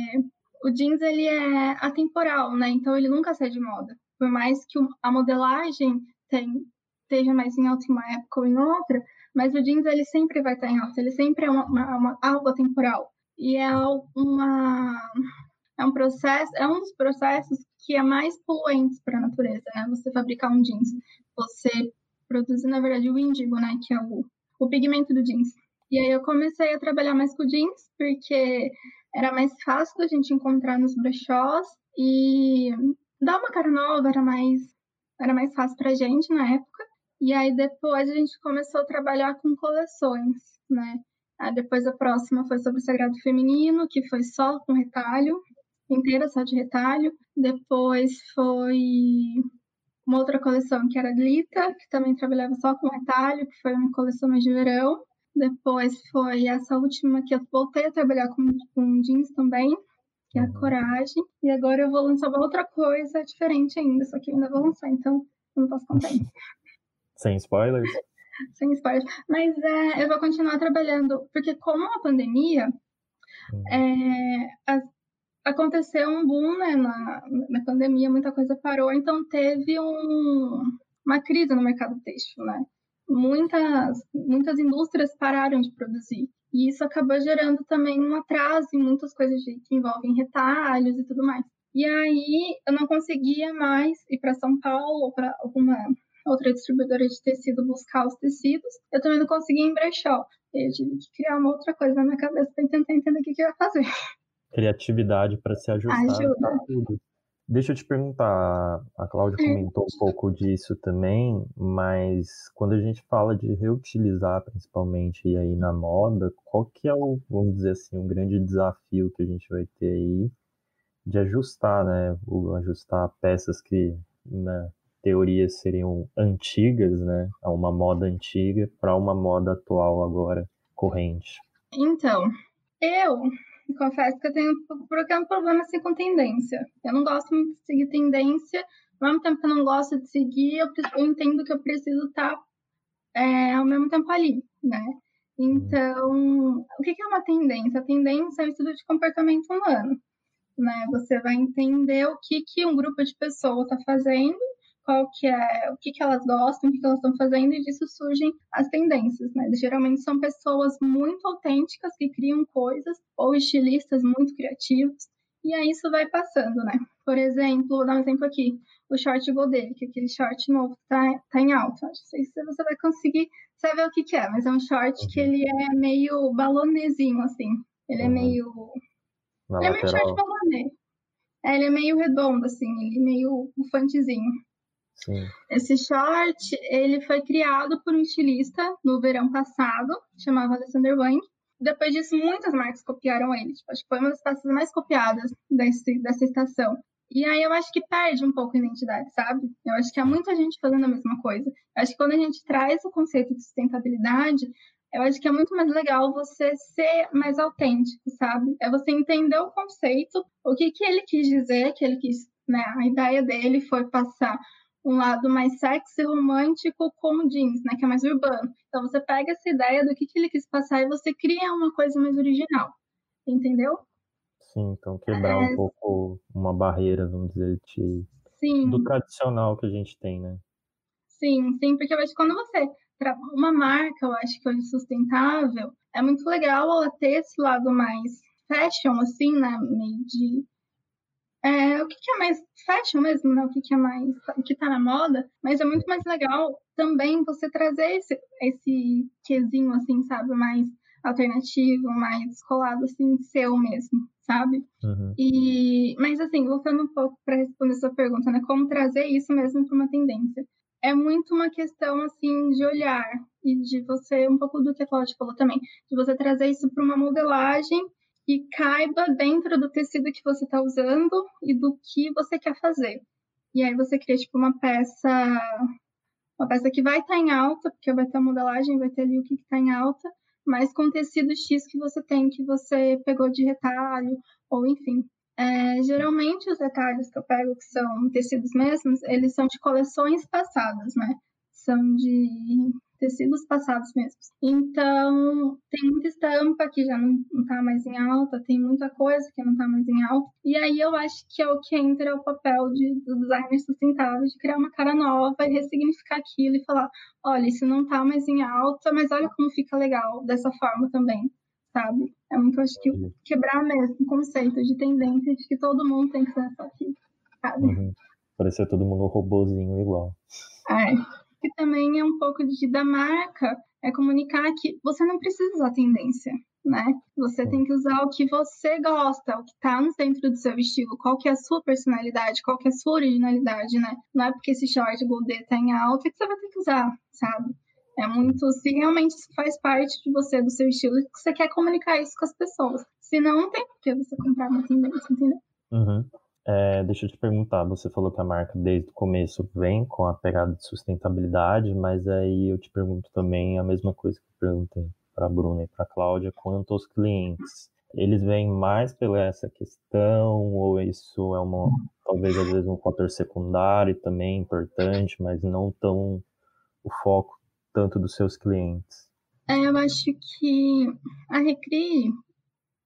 o jeans ele é atemporal, né? Então ele nunca sai de moda. Por mais que a modelagem tem, esteja mais em alta em uma época ou em outra, mas o jeans ele sempre vai estar em alta, ele sempre é uma, uma, uma algo atemporal. E é uma, é um processo, é um dos processos que é mais poluentes para a natureza, né? Você fabricar um jeans, você produzir, na verdade, o índigo, né? Que é o, o pigmento do jeans. E aí eu comecei a trabalhar mais com jeans, porque era mais fácil da gente encontrar nos brechós e dar uma cara nova era mais, era mais fácil pra gente na época. E aí depois a gente começou a trabalhar com coleções, né? Aí depois a próxima foi sobre o sagrado feminino, que foi só com retalho inteira só de retalho. Depois foi uma outra coleção que era Glita, que também trabalhava só com retalho, que foi uma coleção mais de verão. Depois foi essa última que eu voltei a trabalhar com, com jeans também, que é a uhum. Coragem. E agora eu vou lançar uma outra coisa diferente ainda, só que eu ainda vou lançar, então eu não posso contar. [laughs] Sem spoilers? [laughs] sem spoilers. Mas é, eu vou continuar trabalhando, porque como a pandemia, uhum. é, as, aconteceu um boom né, na, na pandemia, muita coisa parou, então teve um, uma crise no mercado têxtil, né? Muitas, muitas indústrias pararam de produzir. E isso acabou gerando também um atraso em muitas coisas de, que envolvem retalhos e tudo mais. E aí eu não conseguia mais ir para São Paulo ou para alguma outra distribuidora de tecido buscar os tecidos. Eu também não conseguia em brechó. Eu tive que criar uma outra coisa na minha cabeça para tentar entender o que, que eu ia fazer. Criatividade para se ajustar a tudo. Deixa eu te perguntar, a Cláudia comentou um pouco disso também, mas quando a gente fala de reutilizar, principalmente e aí na moda, qual que é o, vamos dizer assim, o grande desafio que a gente vai ter aí de ajustar, né, o, ajustar peças que na teoria seriam antigas, né, a uma moda antiga para uma moda atual agora corrente? Então, eu confesso que eu tenho um pequeno problema assim com tendência. Eu não gosto muito de seguir tendência, ao mesmo tempo que eu não gosto de seguir, eu, eu entendo que eu preciso estar é, ao mesmo tempo ali, né? Então, o que é uma tendência? A tendência é o estudo de comportamento humano, né? Você vai entender o que, que um grupo de pessoas está fazendo qual que é, o que, que elas gostam, o que, que elas estão fazendo, e disso surgem as tendências, né? Geralmente são pessoas muito autênticas que criam coisas, ou estilistas muito criativos, e aí isso vai passando, né? Por exemplo, vou dar um exemplo aqui, o short Godet, que é aquele short novo que tá, tá em alta. Não sei se você vai conseguir saber o que, que é, mas é um short que uhum. ele é meio balonezinho, assim. Ele é uhum. meio. Na ele lateral. é meio short balonê. É, ele é meio redondo, assim, ele é meio bufantezinho. Sim. Esse short, ele foi criado por um estilista no verão passado, chamava Alexander Wang. Depois disso, muitas marcas copiaram ele. Tipo, acho que foi uma das peças mais copiadas desse, dessa estação. E aí eu acho que perde um pouco a identidade, sabe? Eu acho que há muita gente fazendo a mesma coisa. Eu acho que quando a gente traz o conceito de sustentabilidade, eu acho que é muito mais legal você ser mais autêntico, sabe? É você entender o conceito, o que, que ele quis dizer, que ele quis, né? A ideia dele foi passar um lado mais sexy, romântico com jeans, né, que é mais urbano. Então você pega essa ideia do que, que ele quis passar e você cria uma coisa mais original, entendeu? Sim, então quebrar é... um pouco uma barreira, vamos dizer, de... sim. do tradicional que a gente tem, né? Sim, sim, porque eu acho que quando você uma marca, eu acho que hoje sustentável, é muito legal ela ter esse lado mais fashion, assim, né, meio de é, o que, que, é mais fashion mesmo, né? O que, que é mais. O que tá na moda, mas é muito mais legal também você trazer esse, esse quesinho, assim, sabe, mais alternativo, mais descolado, assim, seu mesmo, sabe? Uhum. E, mas assim, voltando um pouco para responder sua pergunta, né? Como trazer isso mesmo para uma tendência? É muito uma questão assim de olhar e de você, um pouco do que a Claudia falou também, de você trazer isso para uma modelagem que caiba dentro do tecido que você está usando e do que você quer fazer. E aí você cria tipo uma peça, uma peça que vai estar tá em alta, porque vai ter a modelagem, vai ter ali o que está em alta, mas com tecido X que você tem, que você pegou de retalho, ou enfim. É, geralmente os retalhos que eu pego, que são tecidos mesmos, eles são de coleções passadas, né? São de tecidos passados mesmo. Então, tem muita estampa que já não, está mais em alta, tem muita coisa que não está mais em alta. E aí eu acho que é o que entra o papel de, do designer sustentável, de criar uma cara nova e ressignificar aquilo e falar, olha, isso não está mais em alta, mas olha como fica legal dessa forma também, sabe? É muito, acho que, quebrar mesmo o conceito de tendência de que todo mundo tem que ser essa aqui, sabe? Uhum. Parecer todo mundo robozinho igual. É que também é um pouco de da marca, é comunicar que você não precisa usar tendência, né? Você tem que usar o que você gosta, o que está no centro do seu estilo, qual que é a sua personalidade, qual que é a sua originalidade, né? Não é porque esse short Goldê tá em alta que você vai ter que usar, sabe? É muito, se realmente isso faz parte de você, do seu estilo, que você quer comunicar isso com as pessoas. Se não, não tem por que você comprar uma tendência, entendeu? Uhum. É, deixa eu te perguntar, você falou que a marca desde o começo vem com a pegada de sustentabilidade, mas aí eu te pergunto também a mesma coisa que eu perguntei para a Bruna e para a Cláudia quanto aos clientes. Eles vêm mais pela essa questão, ou isso é uma, talvez às vezes um fator secundário também importante, mas não tão o foco tanto dos seus clientes? É, eu acho que a Recri,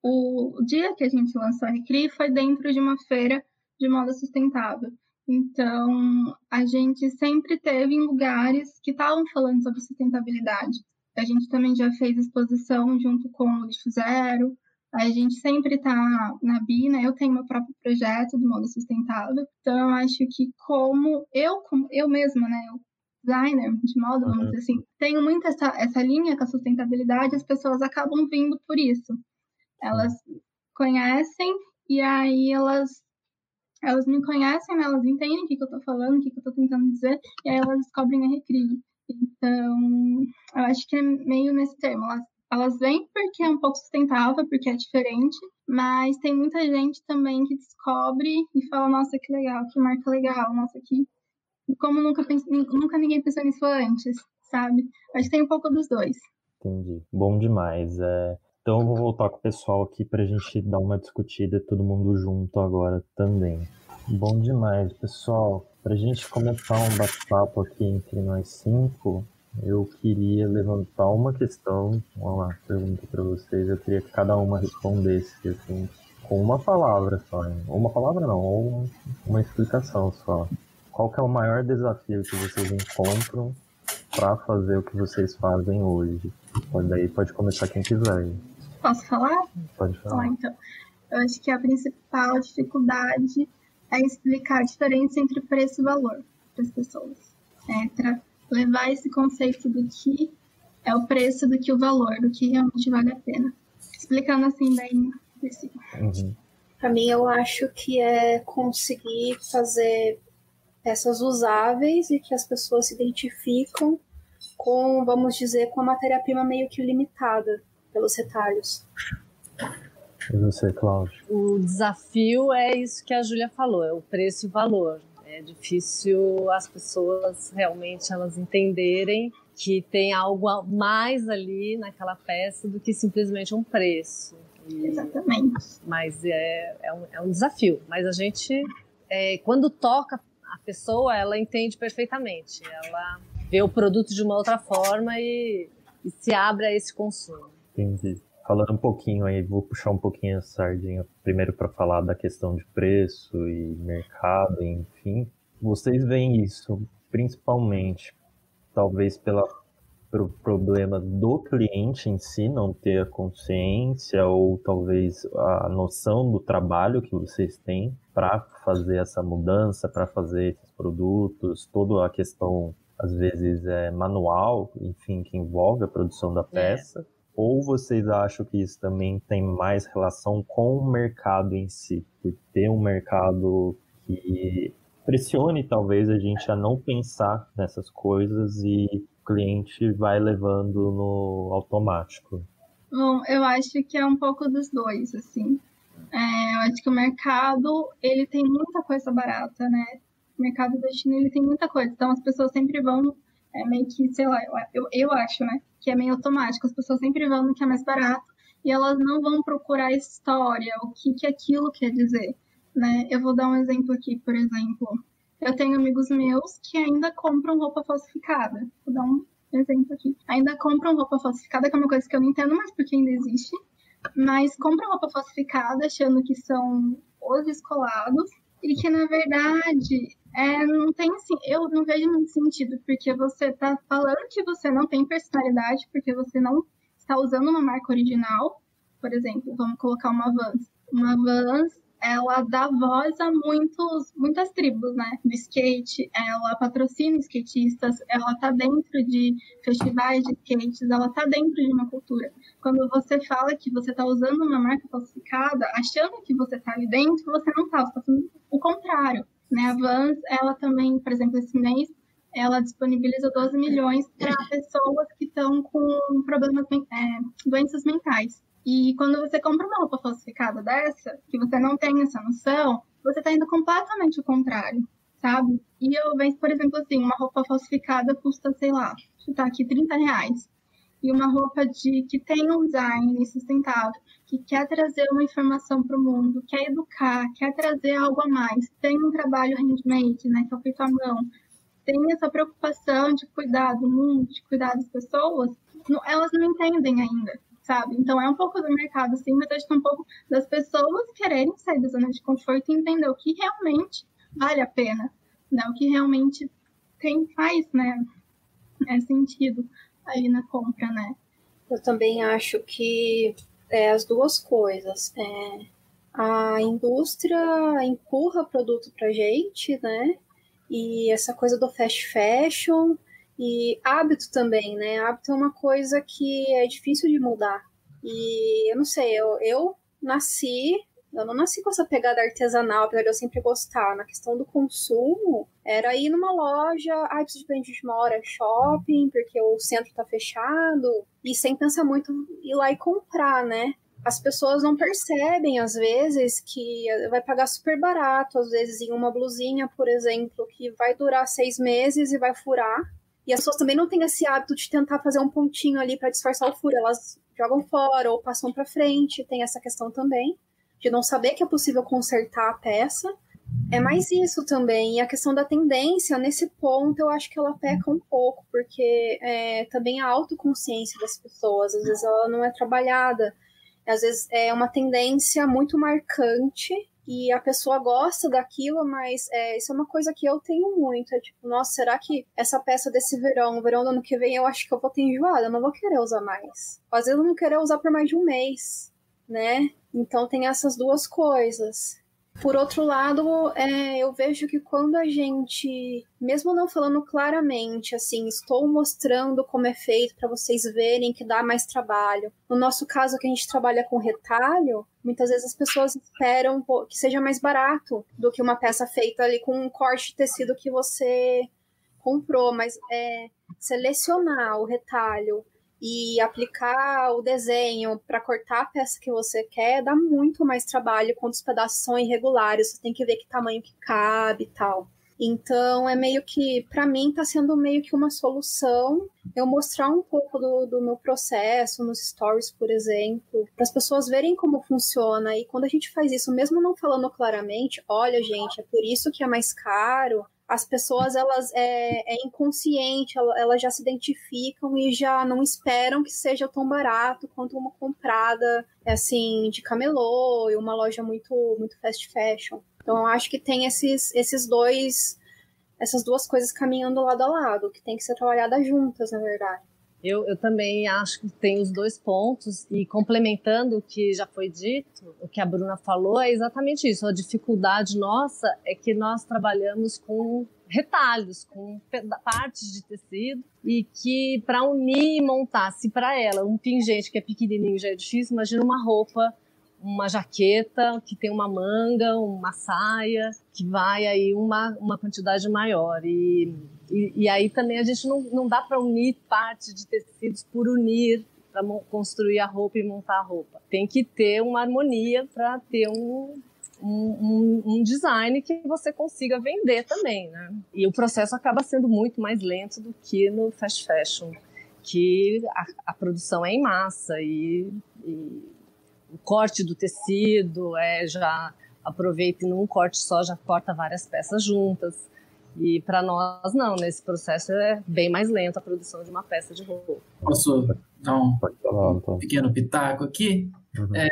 o dia que a gente lançou a Recri foi dentro de uma feira de moda sustentável. Então, a gente sempre teve em lugares que estavam falando sobre sustentabilidade. A gente também já fez exposição junto com o Lixo Zero. A gente sempre está na Bina. Eu tenho meu próprio projeto do moda sustentável. Então, eu acho que como eu, como eu mesma, né, eu designer de moda, vamos uhum. dizer assim, tenho muito essa, essa linha com a sustentabilidade, as pessoas acabam vindo por isso. Elas conhecem e aí elas elas me conhecem, né? elas entendem o que, que eu tô falando, o que, que eu tô tentando dizer, e aí elas descobrem a Recrie. Então, eu acho que é meio nesse termo. Elas, elas vêm porque é um pouco sustentável, porque é diferente, mas tem muita gente também que descobre e fala, nossa, que legal, que marca legal, nossa, que... Como nunca, pense, nunca ninguém pensou nisso antes, sabe? Acho que tem um pouco dos dois. Entendi. Bom demais. É... Então eu vou voltar com o pessoal aqui para a gente dar uma discutida, todo mundo junto agora também. Bom demais, pessoal. Para a gente começar um bate-papo aqui entre nós cinco, eu queria levantar uma questão, uma pergunta para vocês. Eu queria que cada uma respondesse assim, com uma palavra só. Hein? Uma palavra não, ou uma explicação só. Qual que é o maior desafio que vocês encontram para fazer o que vocês fazem hoje? Pode, daí pode começar quem quiser. Posso falar? Pode falar. então. Eu acho que a principal dificuldade é explicar a diferença entre preço e valor para as pessoas. É para levar esse conceito do que é o preço do que o valor, do que realmente vale a pena. Explicando assim bem Uhum. Para mim, eu acho que é conseguir fazer peças usáveis e que as pessoas se identificam com, vamos dizer, com a matéria-prima meio que limitada pelos retalhos. E você, Cláudio? O desafio é isso que a Júlia falou, é o preço e o valor. É difícil as pessoas realmente elas entenderem que tem algo mais ali naquela peça do que simplesmente um preço. E, Exatamente. Mas é, é, um, é um desafio. Mas a gente, é, quando toca a pessoa, ela entende perfeitamente. Ela vê o produto de uma outra forma e, e se abre a esse consumo. Entendi. Falando um pouquinho aí, vou puxar um pouquinho a sardinha primeiro para falar da questão de preço e mercado, enfim. Vocês veem isso principalmente, talvez pela pelo problema do cliente em si não ter a consciência ou talvez a noção do trabalho que vocês têm para fazer essa mudança, para fazer esses produtos, toda a questão às vezes é manual, enfim, que envolve a produção da é. peça. É ou vocês acham que isso também tem mais relação com o mercado em si? Por ter um mercado que pressione talvez a gente a não pensar nessas coisas e o cliente vai levando no automático? Bom, eu acho que é um pouco dos dois, assim. É, eu acho que o mercado, ele tem muita coisa barata, né? O mercado da China, ele tem muita coisa. Então, as pessoas sempre vão é meio que, sei lá, eu, eu acho, né? Que é meio automático. As pessoas sempre vão no que é mais barato e elas não vão procurar história, o que, que aquilo quer dizer, né? Eu vou dar um exemplo aqui, por exemplo. Eu tenho amigos meus que ainda compram roupa falsificada. Vou dar um exemplo aqui. Ainda compram roupa falsificada, que é uma coisa que eu não entendo mais porque ainda existe. Mas compram roupa falsificada achando que são os descolados e que na verdade é, não tem assim, eu não vejo muito sentido, porque você está falando que você não tem personalidade, porque você não está usando uma marca original. Por exemplo, vamos colocar uma Vans. Uma Vans, ela dá voz a muitos, muitas tribos, né? Do skate, ela patrocina skatistas, ela tá dentro de festivais de skates, ela tá dentro de uma cultura. Quando você fala que você tá usando uma marca falsificada, achando que você tá ali dentro, você não tá, você tá fazendo o contrário. Né? A Vans, ela também, por exemplo, esse mês, ela disponibiliza 12 milhões para pessoas que estão com problemas, é, doenças mentais. E quando você compra uma roupa falsificada dessa, que você não tem essa noção, você está indo completamente o contrário, sabe? E eu vejo, por exemplo, assim, uma roupa falsificada custa, sei lá, tá aqui 30 reais e uma roupa de que tem um design sustentável, que quer trazer uma informação para o mundo, quer educar, quer trazer algo a mais, tem um trabalho handmade, né, que é feito à mão, têm essa preocupação de cuidar do mundo, de cuidar das pessoas, elas não entendem ainda, sabe? Então é um pouco do mercado, sim, mas acho que é um pouco das pessoas quererem sair da zona de conforto e entender o que realmente vale a pena, né? O que realmente tem, faz, né? É sentido aí na compra, né? Eu também acho que é as duas coisas. É, a indústria empurra produto pra gente, né? E essa coisa do fast fashion e hábito também, né? Hábito é uma coisa que é difícil de mudar. E eu não sei, eu, eu nasci, eu não nasci com essa pegada artesanal, apesar de eu sempre gostar. Na questão do consumo, era ir numa loja, ah, preciso de de uma hora shopping, porque o centro tá fechado, e sem pensar muito ir lá e comprar, né? as pessoas não percebem, às vezes, que vai pagar super barato, às vezes, em uma blusinha, por exemplo, que vai durar seis meses e vai furar. E as pessoas também não têm esse hábito de tentar fazer um pontinho ali para disfarçar o furo. Elas jogam fora ou passam para frente. Tem essa questão também de não saber que é possível consertar a peça. É mais isso também. E a questão da tendência, nesse ponto, eu acho que ela peca um pouco, porque é, também a autoconsciência das pessoas, às vezes ela não é trabalhada. Às vezes é uma tendência muito marcante e a pessoa gosta daquilo, mas é, isso é uma coisa que eu tenho muito. É tipo, nossa, será que essa peça desse verão, verão do ano que vem, eu acho que eu vou ter enjoada, eu não vou querer usar mais. Às vezes eu não querer usar por mais de um mês, né? Então tem essas duas coisas. Por outro lado, é, eu vejo que quando a gente, mesmo não falando claramente, assim, estou mostrando como é feito para vocês verem que dá mais trabalho. No nosso caso, que a gente trabalha com retalho, muitas vezes as pessoas esperam que seja mais barato do que uma peça feita ali com um corte de tecido que você comprou, mas é selecionar o retalho e aplicar o desenho para cortar a peça que você quer dá muito mais trabalho quando os pedaços são irregulares, você tem que ver que tamanho que cabe e tal. Então é meio que, para mim, está sendo meio que uma solução eu mostrar um pouco do, do meu processo nos stories, por exemplo, para as pessoas verem como funciona. E quando a gente faz isso, mesmo não falando claramente, olha, gente, é por isso que é mais caro, as pessoas elas é, é inconsciente, elas já se identificam e já não esperam que seja tão barato quanto uma comprada assim de camelô e uma loja muito muito fast fashion. Então eu acho que tem esses esses dois essas duas coisas caminhando lado a lado, que tem que ser trabalhadas juntas, na verdade. Eu, eu também acho que tem os dois pontos, e complementando o que já foi dito, o que a Bruna falou, é exatamente isso. A dificuldade nossa é que nós trabalhamos com retalhos, com partes de tecido, e que para unir e montar, se para ela um pingente que é pequenininho já é difícil, imagina uma roupa uma jaqueta que tem uma manga, uma saia, que vai aí uma, uma quantidade maior. E, e, e aí também a gente não, não dá para unir partes de tecidos por unir para construir a roupa e montar a roupa. Tem que ter uma harmonia para ter um, um, um, design que você consiga vender também, né? E o processo acaba sendo muito mais lento do que no fast fashion, que a, a produção é em massa e, e o corte do tecido, é, já aproveita num corte só já corta várias peças juntas. E para nós, não, nesse processo é bem mais lento a produção de uma peça de roupa. Posso dar um falar, pequeno pitaco aqui? Uhum. É,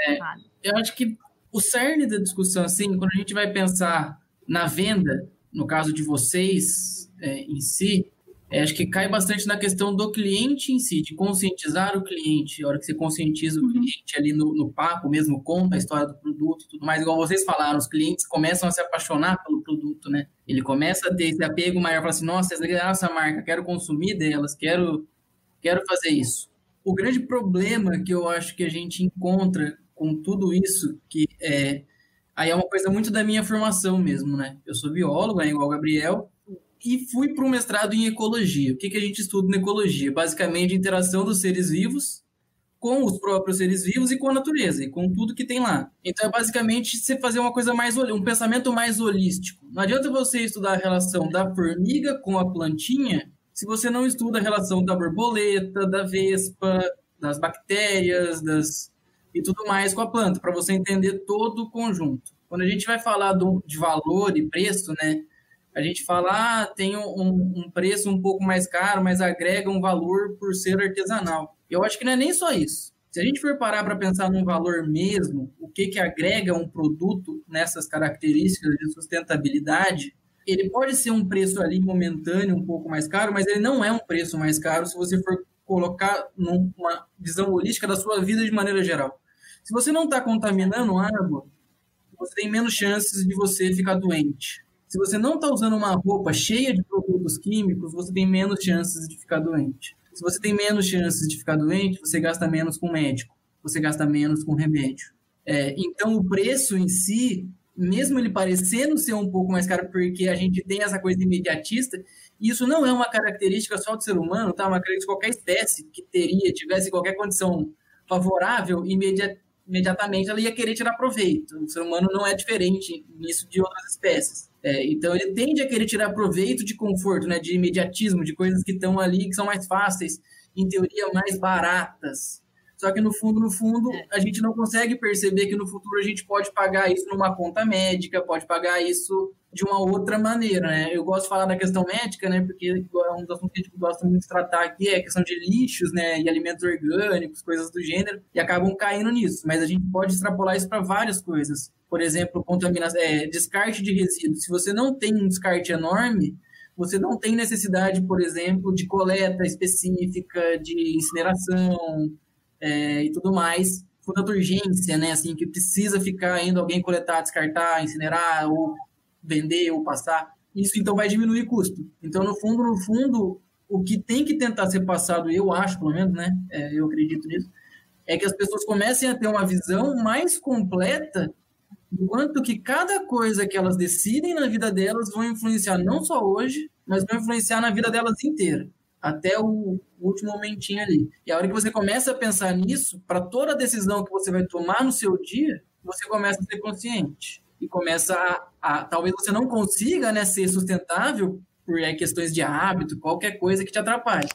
eu acho que o cerne da discussão, assim, quando a gente vai pensar na venda, no caso de vocês é, em si, é, acho que cai bastante na questão do cliente em si, de conscientizar o cliente. A hora que você conscientiza o uhum. cliente ali no, no papo, mesmo conta a história do produto e tudo mais, igual vocês falaram, os clientes começam a se apaixonar pelo produto, né? Ele começa a ter esse apego maior, fala assim, nossa, essa marca, quero consumir delas, quero, quero fazer isso. O grande problema que eu acho que a gente encontra com tudo isso, que é... Aí é uma coisa muito da minha formação mesmo, né? Eu sou biólogo, né, igual o Gabriel, e fui para um mestrado em ecologia. O que, que a gente estuda na ecologia? Basicamente, a interação dos seres vivos com os próprios seres vivos e com a natureza, e com tudo que tem lá. Então, é basicamente você fazer uma coisa mais, um pensamento mais holístico. Não adianta você estudar a relação da formiga com a plantinha se você não estuda a relação da borboleta, da vespa, das bactérias, das e tudo mais com a planta, para você entender todo o conjunto. Quando a gente vai falar do, de valor e preço, né, a gente fala, ah, tem um, um, preço um pouco mais caro, mas agrega um valor por ser artesanal. Eu acho que não é nem só isso. Se a gente for parar para pensar num valor mesmo, o que, que agrega um produto nessas características de sustentabilidade, ele pode ser um preço ali momentâneo, um pouco mais caro, mas ele não é um preço mais caro se você for colocar numa visão holística da sua vida de maneira geral. Se você não está contaminando água, você tem menos chances de você ficar doente. Se você não está usando uma roupa cheia de produtos químicos, você tem menos chances de ficar doente. Se você tem menos chances de ficar doente, você gasta menos com médico, você gasta menos com remédio. É, então, o preço em si, mesmo ele parecendo ser um pouco mais caro, porque a gente tem essa coisa imediatista, isso não é uma característica só do ser humano, tá? Uma característica de qualquer espécie que teria, tivesse qualquer condição favorável, imediatamente ela ia querer tirar proveito. O ser humano não é diferente nisso de outras espécies. É, então ele tende a querer tirar proveito de conforto, né, de imediatismo, de coisas que estão ali, que são mais fáceis, em teoria mais baratas. Só que no fundo, no fundo, é. a gente não consegue perceber que no futuro a gente pode pagar isso numa conta médica, pode pagar isso de uma outra maneira, né? Eu gosto de falar da questão médica, né? Porque é um dos assuntos que a gente gosta muito de tratar aqui é a questão de lixos, né? E alimentos orgânicos, coisas do gênero, e acabam caindo nisso. Mas a gente pode extrapolar isso para várias coisas. Por exemplo, contaminação, é, descarte de resíduos. Se você não tem um descarte enorme, você não tem necessidade, por exemplo, de coleta específica, de incineração é, e tudo mais por tanta urgência, né, assim, que precisa ficar indo alguém coletar, descartar, incinerar ou vender ou passar, isso então vai diminuir custo. Então, no fundo, no fundo, o que tem que tentar ser passado, eu acho, pelo menos, né? É, eu acredito nisso, é que as pessoas comecem a ter uma visão mais completa do quanto que cada coisa que elas decidem na vida delas vão influenciar não só hoje, mas vão influenciar na vida delas inteira, até o último momentinho ali. E a hora que você começa a pensar nisso, para toda decisão que você vai tomar no seu dia, você começa a ser consciente e começa a, a, talvez você não consiga né, ser sustentável por é, questões de hábito, qualquer coisa que te atrapalhe.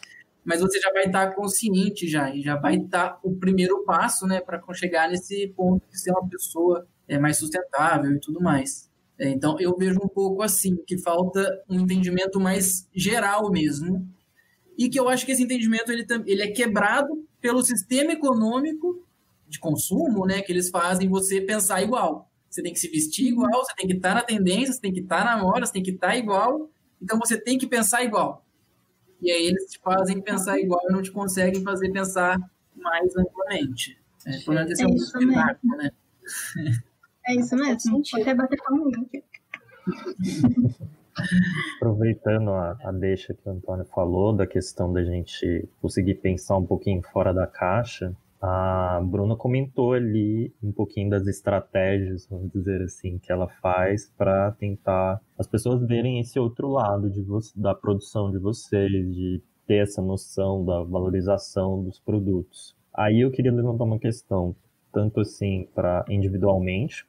Mas você já vai estar consciente já, e já vai estar o primeiro passo né, para chegar nesse ponto de ser uma pessoa é, mais sustentável e tudo mais. É, então, eu vejo um pouco assim, que falta um entendimento mais geral mesmo, e que eu acho que esse entendimento ele, ele é quebrado pelo sistema econômico de consumo, né, que eles fazem você pensar igual você tem que se vestir igual, você tem que estar na tendência, você tem que estar na moda, você tem que estar igual, então você tem que pensar igual. E aí eles te fazem pensar igual e não te conseguem fazer pensar mais amplamente. É, esse é, é isso mesmo. né? É isso mesmo, pode até bater comigo. [laughs] Aproveitando a, a deixa que o Antônio falou da questão da gente conseguir pensar um pouquinho fora da caixa, a Bruna comentou ali um pouquinho das estratégias, vamos dizer assim, que ela faz para tentar as pessoas verem esse outro lado de da produção de vocês, de ter essa noção da valorização dos produtos. Aí eu queria levantar uma questão, tanto assim para individualmente,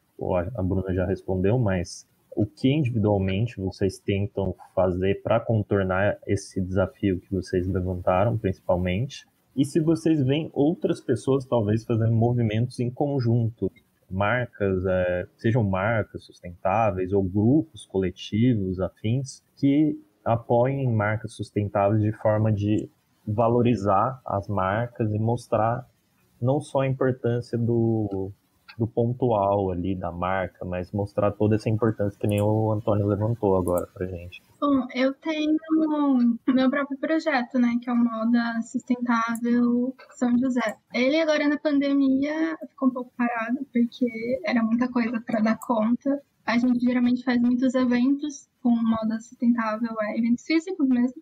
a Bruna já respondeu, mas o que individualmente vocês tentam fazer para contornar esse desafio que vocês levantaram, principalmente, e se vocês veem outras pessoas talvez fazendo movimentos em conjunto, marcas, é, sejam marcas sustentáveis ou grupos coletivos afins, que apoiem marcas sustentáveis de forma de valorizar as marcas e mostrar não só a importância do, do pontual ali da marca, mas mostrar toda essa importância que nem o Antônio levantou agora pra gente. Bom, eu tenho meu próprio projeto, né, que é o Moda Sustentável São José. Ele agora na pandemia ficou um pouco parado, porque era muita coisa para dar conta. A gente geralmente faz muitos eventos com moda sustentável, é, eventos físicos mesmo.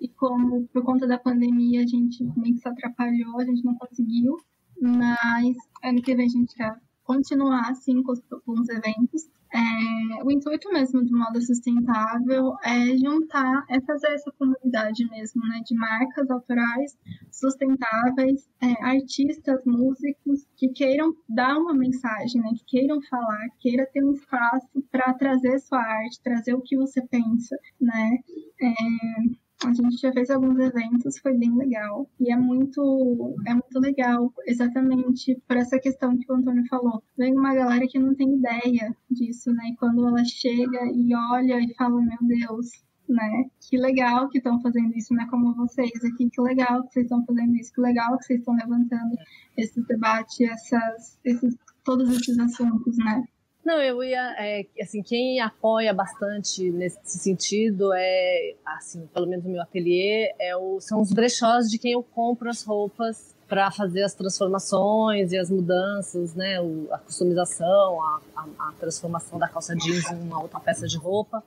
E como por conta da pandemia a gente meio que se atrapalhou, a gente não conseguiu. Mas ano que vem a gente quer continuar assim com os, eventos. É, o intuito mesmo do moda sustentável é juntar, é fazer essa comunidade mesmo, né, de marcas autorais sustentáveis, é, artistas, músicos que queiram dar uma mensagem, né, que queiram falar, queira ter um espaço para trazer sua arte, trazer o que você pensa, né, é, A gente já fez alguns eventos, foi bem legal. E é muito, é muito legal, exatamente por essa questão que o Antônio falou. Vem uma galera que não tem ideia disso, né? E quando ela chega e olha e fala, meu Deus, né? Que legal que estão fazendo isso, né? Como vocês aqui, que legal que vocês estão fazendo isso, que legal que vocês estão levantando esse debate, essas, esses, todos esses assuntos, né? Não, eu ia, é, assim, quem apoia bastante nesse sentido é, assim, pelo menos no meu ateliê, é o, são os brechós de quem eu compro as roupas para fazer as transformações e as mudanças, né, o, a customização, a, a, a, transformação da calça jeans em uma outra peça de roupa.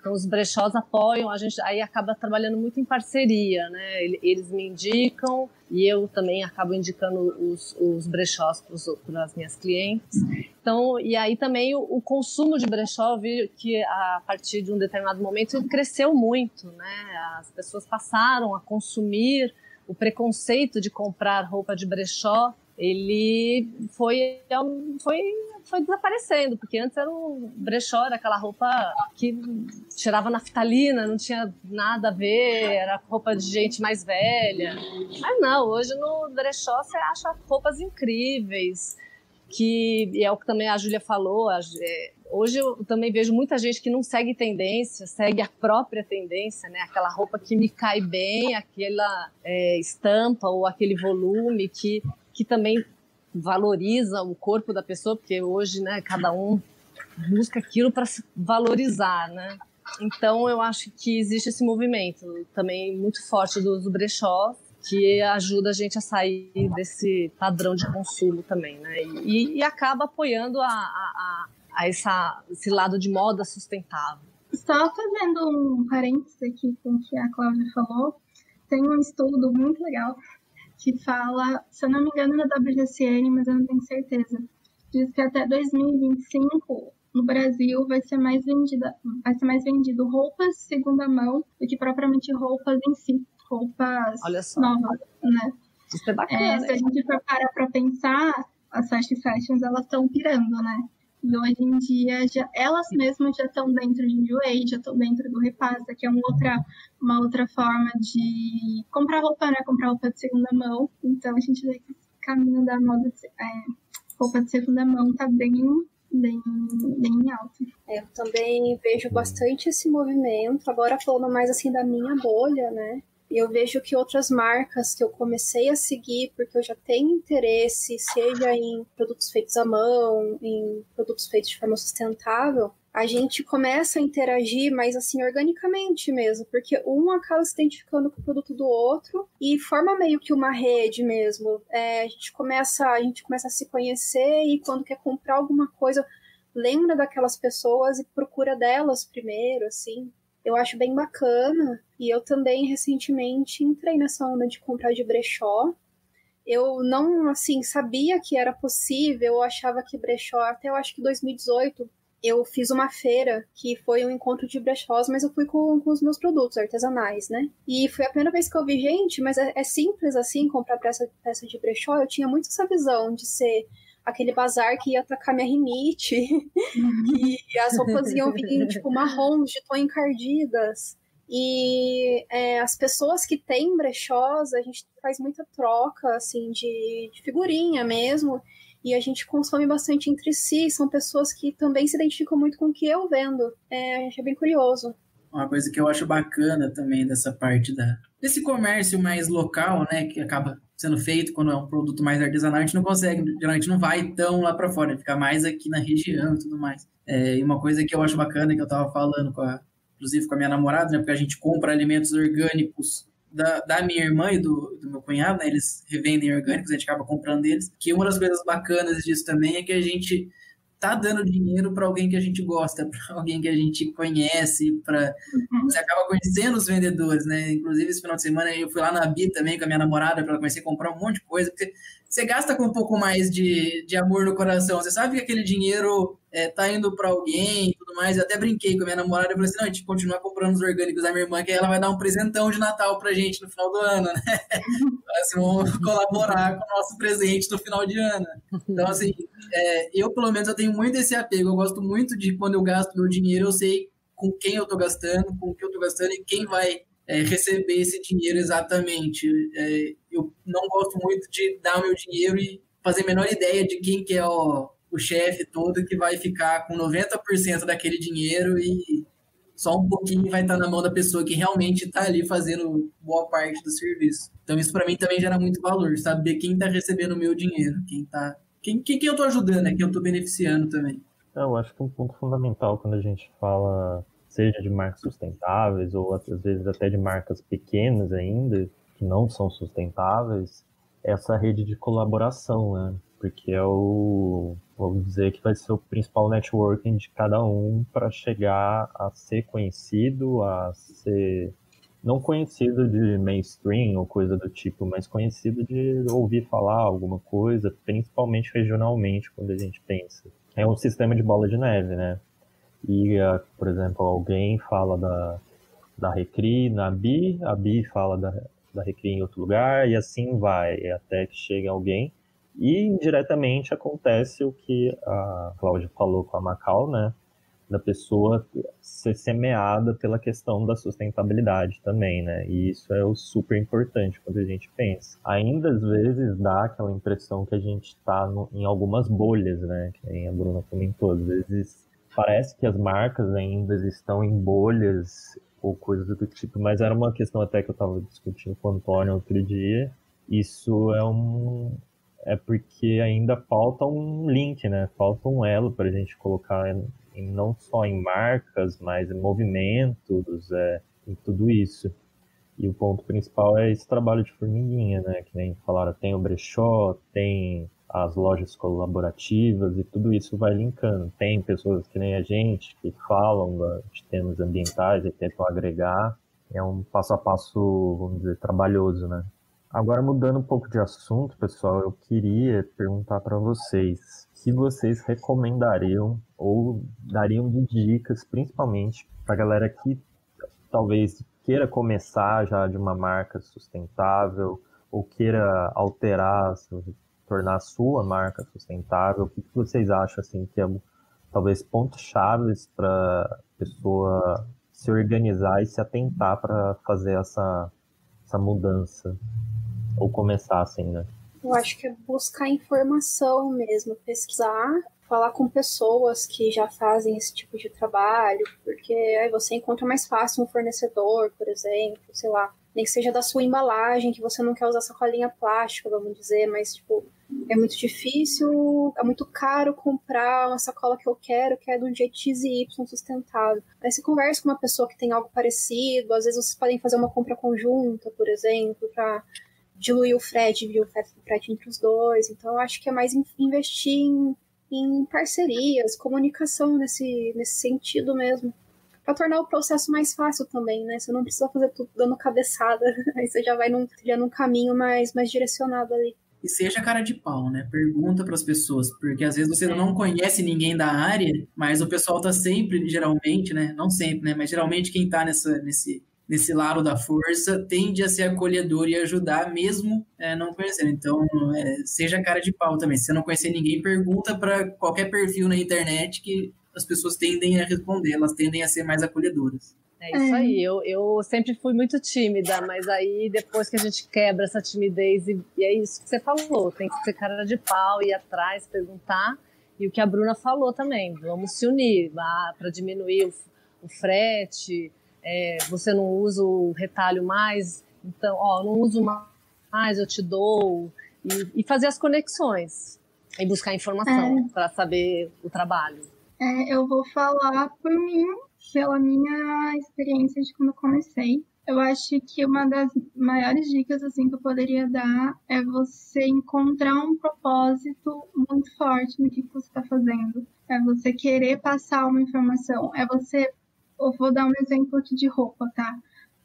Então os brechós apoiam, a gente aí acaba trabalhando muito em parceria, né? Eles me indicam e eu também acabo indicando os, os brechós para as minhas clientes. Então, e aí também o, o consumo de brechó, eu vi que a partir de um determinado momento cresceu muito, né? As pessoas passaram a consumir o preconceito de comprar roupa de brechó, ele foi, foi foi desaparecendo, porque antes era um brechó, era aquela roupa que cheirava naftalina, não tinha nada a ver, era roupa de gente mais velha. Mas não, hoje no brechó você acha roupas incríveis, que é o que também a Júlia falou. É, hoje eu também vejo muita gente que não segue tendência, segue a própria tendência, né? Aquela roupa que me cai bem, aquela é, estampa ou aquele volume que, que também valoriza o corpo da pessoa, porque hoje, né, cada um busca aquilo para se valorizar, né? Então eu acho que existe esse movimento também muito forte dos brechós que ajuda a gente a sair desse padrão de consumo também, né? E, e acaba apoiando a, a, a essa, esse lado de moda sustentável. Só fazendo um parênteses aqui com o que a Cláudia falou, tem um estudo muito legal que fala, se eu não me engano, na WGCN, mas eu não tenho certeza, diz que até 2025 no Brasil vai ser mais vendida, vai ser mais vendido roupas segunda mão do que propriamente roupas em si, roupas novas, né? Isso é bacana. É, se a gente for parar para pensar, as fast fashions elas estão pirando, né? E hoje em dia, já, elas mesmas já estão dentro de Enjoei, já estão dentro do Repassa, que é uma outra, uma outra forma de comprar roupa, né? Comprar roupa de segunda mão. Então, a gente vê que esse caminho da moda, de, é, roupa de segunda mão tá bem, bem, bem alto. É, eu também vejo bastante esse movimento, agora falando mais assim da minha bolha, né? Eu vejo que outras marcas que eu comecei a seguir, porque eu já tenho interesse, seja em produtos feitos à mão, em produtos feitos de forma sustentável, a gente começa a interagir mais assim organicamente mesmo, porque um acaba se identificando com o produto do outro e forma meio que uma rede mesmo. É, a gente começa, a gente começa a se conhecer e quando quer comprar alguma coisa, lembra daquelas pessoas e procura delas primeiro, assim eu acho bem bacana. E eu também recentemente entrei nessa onda de comprar de brechó. Eu não, assim, sabia que era possível, eu achava que brechó, até eu acho que 2018, eu fiz uma feira que foi um encontro de brechós, mas eu fui com, com os meus produtos artesanais, né? E foi a primeira vez que eu vi, gente, mas é, é simples assim comprar peça, peça de brechó. Eu tinha muito essa visão de ser aquele bazar que ia atacar minha rinite, [laughs] e as roupas iam vir, tipo, marrons de tom encardidas. E é, as pessoas que têm brechós, a gente faz muita troca, assim, de, de figurinha mesmo, e a gente consome bastante entre si, são pessoas que também se identificam muito com o que eu vendo. É, é bem curioso. Uma coisa que eu acho bacana também dessa parte da, desse comércio mais local, né, que acaba sendo feito quando é um produto mais artesanal, a gente não consegue, geralmente não vai tão lá para fora, fica mais aqui na região e tudo mais. É, e uma coisa que eu acho bacana, que eu tava falando, com a, inclusive com a minha namorada, né, porque a gente compra alimentos orgânicos da, da minha irmã e do, do meu cunhado, né, eles revendem orgânicos, a gente acaba comprando deles, que uma das coisas bacanas disso também é que a gente tá dando dinheiro para alguém que a gente gosta, [laughs] para alguém que a gente conhece, para uhum. você acaba conhecendo os vendedores, né? Inclusive esse final de semana eu fui lá na Bi também com a minha namorada para comecei a comprar um monte de coisa, porque você gasta com um pouco mais de, de amor no coração. Você sabe que aquele dinheiro é, tá indo para alguém e tudo mais. Eu até brinquei com a minha namorada e falei assim: não, a gente continua comprando os orgânicos da minha irmã, que ela vai dar um presentão de Natal pra gente no final do ano, né? [laughs] assim, vamos [laughs] colaborar com o nosso presente no final de ano. Então, assim, é, eu pelo menos eu tenho muito esse apego. Eu gosto muito de quando eu gasto meu dinheiro, eu sei com quem eu tô gastando, com o que eu tô gastando e quem vai é, receber esse dinheiro exatamente. É, eu não gosto muito de dar o meu dinheiro e fazer a menor ideia de quem que é o, o chefe todo que vai ficar com 90% daquele dinheiro e só um pouquinho vai estar na mão da pessoa que realmente está ali fazendo boa parte do serviço. Então isso para mim também gera muito valor, saber quem está recebendo o meu dinheiro, quem tá, quem, quem, quem eu estou ajudando, né? quem eu estou beneficiando também. Eu acho que um ponto fundamental quando a gente fala, seja de marcas sustentáveis ou às vezes até de marcas pequenas ainda, que não são sustentáveis, essa rede de colaboração, né? Porque é o, vamos dizer que vai ser o principal networking de cada um para chegar a ser conhecido, a ser não conhecido de mainstream ou coisa do tipo, mas conhecido de ouvir falar alguma coisa, principalmente regionalmente, quando a gente pensa. É um sistema de bola de neve, né? E, por exemplo, alguém fala da, da Recri na BI, a BI fala da, da Recri em outro lugar, e assim vai, até que chegue alguém. E indiretamente acontece o que a Cláudia falou com a Macau, né? Da pessoa ser semeada pela questão da sustentabilidade também, né? E isso é o super importante quando a gente pensa. Ainda às vezes dá aquela impressão que a gente está em algumas bolhas, né? Que a Bruna comentou. Às vezes parece que as marcas ainda estão em bolhas ou coisas do tipo, mas era uma questão até que eu estava discutindo com o Antônio outro dia. Isso é um é porque ainda falta um link, né? Falta um elo para a gente colocar em, não só em marcas, mas em movimentos, é, em tudo isso. E o ponto principal é esse trabalho de formiguinha, né? Que nem falaram, tem o brechó, tem as lojas colaborativas e tudo isso vai linkando. Tem pessoas que nem a gente que falam de temas ambientais e tentam agregar. É um passo a passo, vamos dizer, trabalhoso, né? Agora mudando um pouco de assunto, pessoal, eu queria perguntar para vocês se vocês recomendariam ou dariam de dicas, principalmente para galera que talvez queira começar já de uma marca sustentável ou queira alterar tornar a sua marca sustentável? O que, que vocês acham assim que é talvez pontos chaves para pessoa se organizar e se atentar para fazer essa, essa mudança ou começar assim, né? Eu acho que é buscar informação mesmo, pesquisar, falar com pessoas que já fazem esse tipo de trabalho, porque aí você encontra mais fácil um fornecedor, por exemplo, sei lá, nem que seja da sua embalagem, que você não quer usar sacolinha plástica, vamos dizer, mas tipo, é muito difícil, é muito caro comprar uma sacola que eu quero, que é do jeito X e Y sustentável. Aí você conversa com uma pessoa que tem algo parecido, às vezes vocês podem fazer uma compra conjunta, por exemplo, para diluir o frete, diluir o frete entre os dois. Então eu acho que é mais investir em, em parcerias, comunicação nesse, nesse sentido mesmo para tornar o processo mais fácil também, né? Você não precisa fazer tudo dando cabeçada, [laughs] aí você já vai num, trilhando um caminho mais, mais direcionado ali e seja cara de pau, né? Pergunta para as pessoas, porque às vezes você não conhece ninguém da área, mas o pessoal tá sempre, geralmente, né? Não sempre, né? Mas geralmente quem tá nessa, nesse, nesse lado da força tende a ser acolhedor e ajudar, mesmo é, não conhecendo. Então, é, seja cara de pau também. Se você não conhecer ninguém, pergunta para qualquer perfil na internet que as pessoas tendem a responder, elas tendem a ser mais acolhedoras. É isso aí. Eu, eu sempre fui muito tímida, mas aí depois que a gente quebra essa timidez, e, e é isso que você falou: tem que ser cara de pau, ir atrás, perguntar. E o que a Bruna falou também: vamos se unir para diminuir o, o frete. É, você não usa o retalho mais, então, ó, não uso mais, eu te dou. E, e fazer as conexões e buscar informação é. para saber o trabalho. É, eu vou falar por mim pela minha experiência de quando eu comecei. Eu acho que uma das maiores dicas assim que eu poderia dar é você encontrar um propósito muito forte no que você está fazendo. É você querer passar uma informação. É você. Eu vou dar um exemplo aqui de roupa, tá?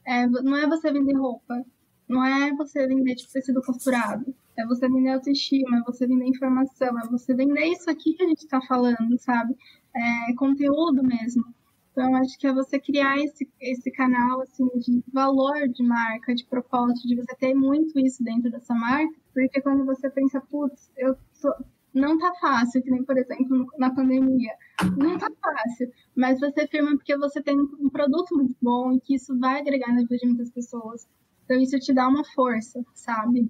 É, não é você vender roupa. Não é você vender tipo, tecido costurado. É você vender autoestima, é você vender informação, é você vender isso aqui que a gente está falando, sabe? É conteúdo mesmo. Então, acho que é você criar esse, esse canal assim, de valor de marca, de propósito, de você ter muito isso dentro dessa marca, porque quando você pensa, putz, eu sou... não tá fácil, que nem, por exemplo, na pandemia. Não tá fácil, mas você firma porque você tem um produto muito bom e que isso vai agregar na vida de muitas pessoas. Então isso te dá uma força, sabe?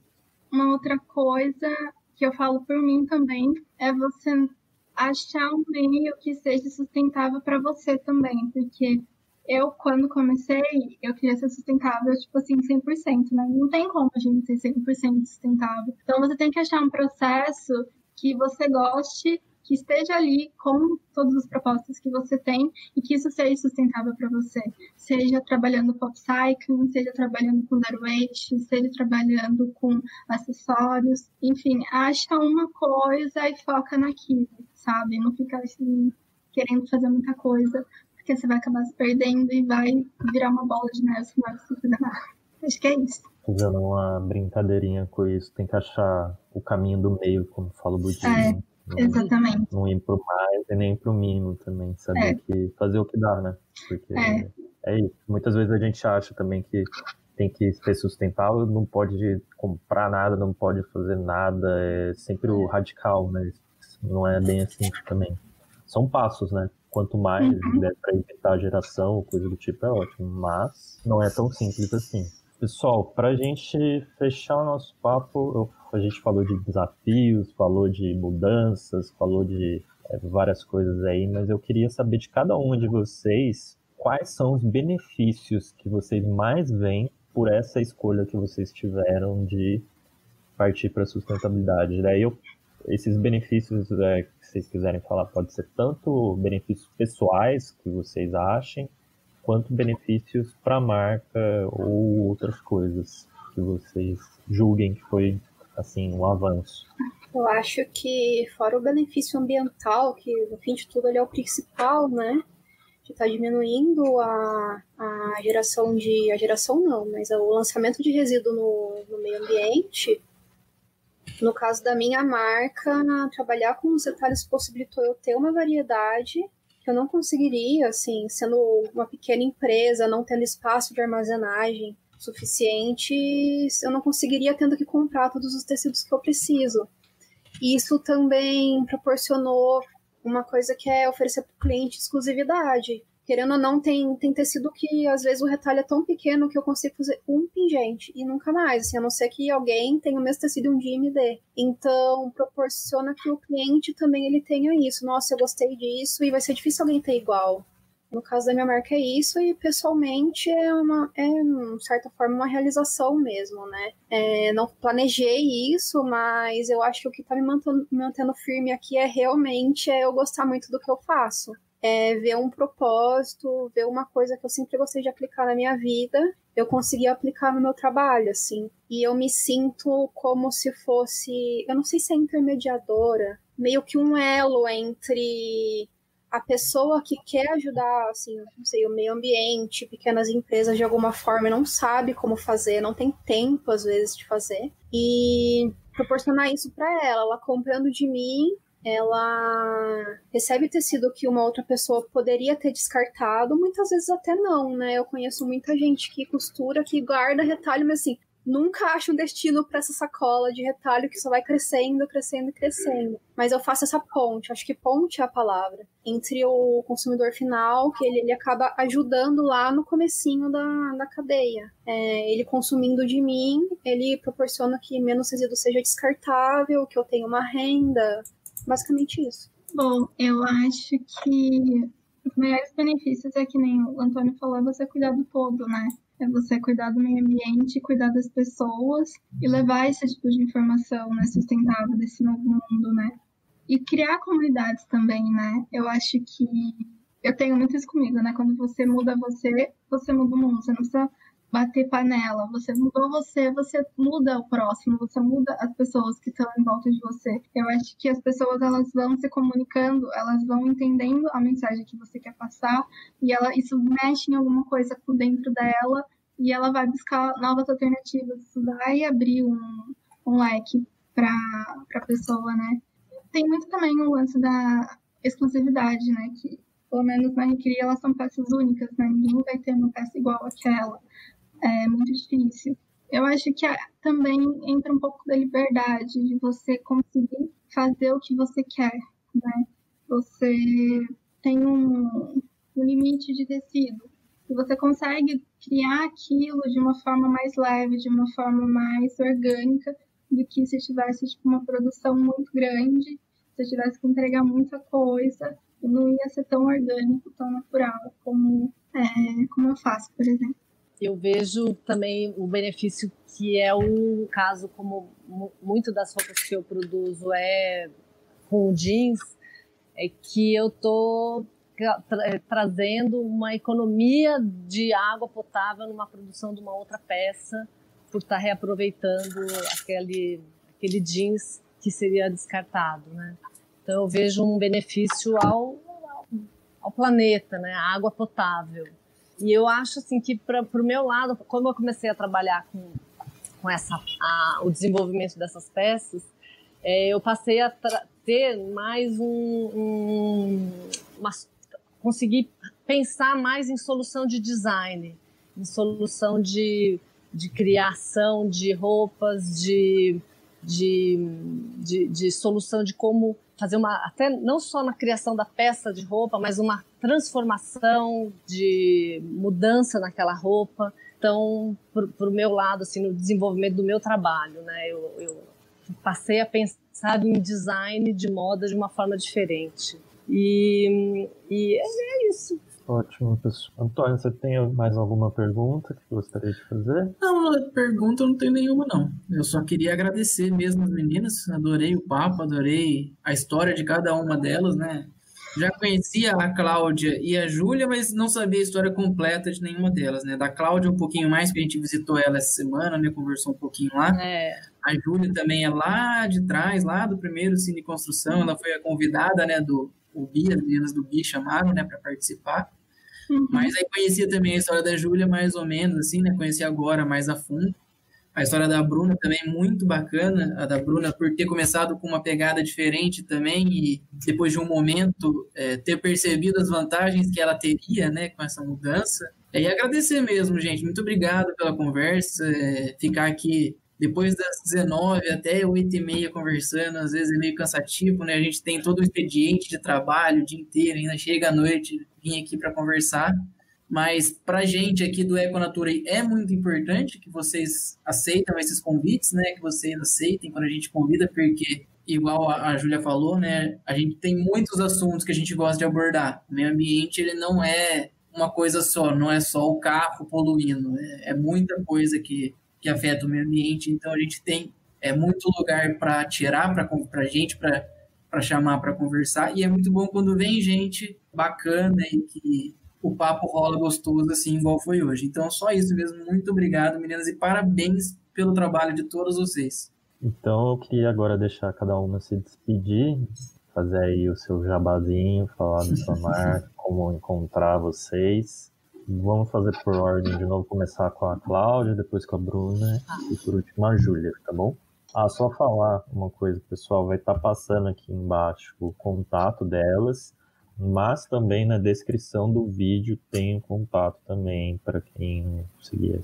Uma outra coisa que eu falo por mim também é você achar um meio que seja sustentável para você também, porque eu, quando comecei, eu queria ser sustentável, tipo assim, 100%, né? Não tem como a gente ser 100% sustentável. Então, você tem que achar um processo que você goste que esteja ali com todos os propósitos que você tem e que isso seja sustentável para você. Seja trabalhando com upcycling, seja trabalhando com waste, seja trabalhando com acessórios, enfim, acha uma coisa e foca naquilo, sabe? Não fica assim, querendo fazer muita coisa, porque você vai acabar se perdendo e vai virar uma bola de neve se não você fazer nada. Acho que é isso. Fazendo uma brincadeirinha com isso, tem que achar o caminho do meio, como fala o budismo. É. Não, Exatamente. Não ir pro mais e nem pro mínimo também. Saber é. que fazer o que dá, né? Porque é. é isso. Muitas vezes a gente acha também que tem que ser sustentável, não pode comprar nada, não pode fazer nada, é sempre o radical, né? Não é bem assim também. São passos, né? Quanto mais uhum. der para evitar a geração, coisa do tipo, é ótimo. Mas não é tão simples assim. Pessoal, para a gente fechar o nosso papo, a gente falou de desafios, falou de mudanças, falou de é, várias coisas aí, mas eu queria saber de cada um de vocês quais são os benefícios que vocês mais veem por essa escolha que vocês tiveram de partir para a sustentabilidade. Daí eu, esses benefícios é, que vocês quiserem falar, pode ser tanto benefícios pessoais que vocês achem, quanto benefícios para a marca ou outras coisas que vocês julguem que foi assim um avanço. Eu acho que fora o benefício ambiental, que no fim de tudo ele é o principal, né? De estar tá diminuindo a, a geração de. A geração não, mas o lançamento de resíduo no, no meio ambiente. No caso da minha marca, trabalhar com os detalhes possibilitou eu ter uma variedade que eu não conseguiria, assim, sendo uma pequena empresa, não tendo espaço de armazenagem suficiente, eu não conseguiria tendo que comprar todos os tecidos que eu preciso. Isso também proporcionou uma coisa que é oferecer para o cliente exclusividade querendo ou não, tem, tem tecido que às vezes o retalho é tão pequeno que eu consigo fazer um pingente e nunca mais, assim, a não ser que alguém tenha o mesmo tecido um dia e me dê. Então, proporciona que o cliente também ele tenha isso. Nossa, eu gostei disso e vai ser difícil alguém ter igual. No caso da minha marca é isso, e pessoalmente é, uma, é de certa forma, uma realização mesmo, né? É, não planejei isso, mas eu acho que o que tá me mantendo, mantendo firme aqui é realmente é eu gostar muito do que eu faço é, ver um propósito, ver uma coisa que eu sempre gostei de aplicar na minha vida, eu consegui aplicar no meu trabalho, assim. E eu me sinto como se fosse, eu não sei se é intermediadora, meio que um elo entre a pessoa que quer ajudar, assim, não sei, o meio ambiente, pequenas empresas de alguma forma, não sabe como fazer, não tem tempo às vezes de fazer, e proporcionar isso para ela, ela comprando de mim, ela recebe tecido que uma outra pessoa poderia ter descartado, muitas vezes até não, né? Eu conheço muita gente que costura, que guarda retalho, mas assim, nunca acha um destino para essa sacola de retalho que só vai crescendo, crescendo e crescendo. Mas eu faço essa ponte, acho que ponte é a palavra, entre o consumidor final, que ele, ele acaba ajudando lá no comecinho da, da cadeia. É, ele consumindo de mim, ele proporciona que menos resíduo seja descartável, que eu tenha uma renda, Basicamente isso. Bom, eu acho que os maiores benefícios é que nem o Antônio falou, é você cuidar do todo, né? É você cuidar do meio ambiente, cuidar das pessoas e levar esse tipo de informação né, sustentável desse novo mundo, né? E criar comunidades também, né? Eu acho que eu tenho muito isso comigo, né? Quando você muda você, você muda o mundo. Você não precisa bater panela. Você mudou você, você muda o próximo, você muda as pessoas que estão em volta de você. Eu acho que as pessoas elas vão se comunicando, elas vão entendendo a mensagem que você quer passar e ela isso mexe em alguma coisa por dentro dela e ela vai buscar novas alternativas. Vai abrir um, um leque para a pessoa, né? Tem muito também o lance da exclusividade, né? Que pelo menos na Recria elas são peças únicas, né? Ninguém vai ter uma peça igual àquela é muito difícil. Eu acho que também entra um pouco da liberdade de você conseguir fazer o que você quer, né? você tem um, um limite de tecido. E você consegue criar aquilo de uma forma mais leve, de uma forma mais orgânica, do que se tivesse tipo, uma produção muito grande, se tivesse que entregar muita coisa, não ia ser tão orgânico, tão natural como, é, como eu faço, por exemplo. Eu vejo também o benefício que é o caso, como muito das roupas que eu produzo é com jeans, é que eu tô tra trazendo uma economia de água potável numa produção de uma outra peça por estar tá reaproveitando aquele, aquele jeans que seria descartado, né? Então eu vejo um benefício ao, ao planeta, né? Água potável. E eu acho assim que para o meu lado, como eu comecei a trabalhar com, com essa, a, o desenvolvimento dessas peças, é, eu passei a ter mais um, um conseguir pensar mais em solução de design, em solução de de criação de roupas, de, de, de, de, solução de como fazer uma, até não só na criação da peça de roupa, mas uma transformação de mudança naquela roupa. Então, para o meu lado, assim, no desenvolvimento do meu trabalho, né, eu, eu passei a pensar em design de moda de uma forma diferente. E, e é isso. Ótimo, pessoal. Antônio, você tem mais alguma pergunta que gostaria de fazer? Não, pergunta eu não tenho nenhuma, não. Eu só queria agradecer mesmo as meninas. Adorei o papo, adorei a história de cada uma delas, né? Já conhecia a Cláudia e a Júlia, mas não sabia a história completa de nenhuma delas, né? Da Cláudia um pouquinho mais, porque a gente visitou ela essa semana, né? Conversou um pouquinho lá. É. A Júlia também é lá de trás, lá do primeiro Cine Construção. Ela foi a convidada, né? Do o Bi, as meninas do Bi chamaram, né? Para participar. Uhum. Mas aí conhecia também a história da Júlia mais ou menos, assim, né? Conheci agora mais a fundo. A história da Bruna também muito bacana, a da Bruna por ter começado com uma pegada diferente também e depois de um momento é, ter percebido as vantagens que ela teria, né, com essa mudança. É, e agradecer mesmo, gente. Muito obrigado pela conversa, é, ficar aqui depois das 19 até 8 e meia conversando, às vezes é meio cansativo, né? A gente tem todo o expediente de trabalho o dia inteiro, ainda chega à noite, vim aqui para conversar. Mas para a gente aqui do Econatura é muito importante que vocês aceitem esses convites, né? Que vocês aceitem quando a gente convida, porque, igual a, a Júlia falou, né? A gente tem muitos assuntos que a gente gosta de abordar. O meio ambiente, ele não é uma coisa só, não é só o carro poluindo. É, é muita coisa que que afeta o meio ambiente. Então a gente tem é, muito lugar para tirar para gente, para chamar para conversar. E é muito bom quando vem gente bacana e que o papo rola gostoso, assim, igual foi hoje. Então, só isso mesmo. Muito obrigado, meninas, e parabéns pelo trabalho de todos vocês. Então, eu queria agora deixar cada uma se despedir, fazer aí o seu jabazinho, falar da sua [laughs] marca, como encontrar vocês. Vamos fazer por ordem de novo, começar com a Cláudia, depois com a Bruna e por último a Júlia, tá bom? Ah, só falar uma coisa, pessoal, vai estar tá passando aqui embaixo o contato delas, mas também na descrição do vídeo tem o contato também, para quem conseguir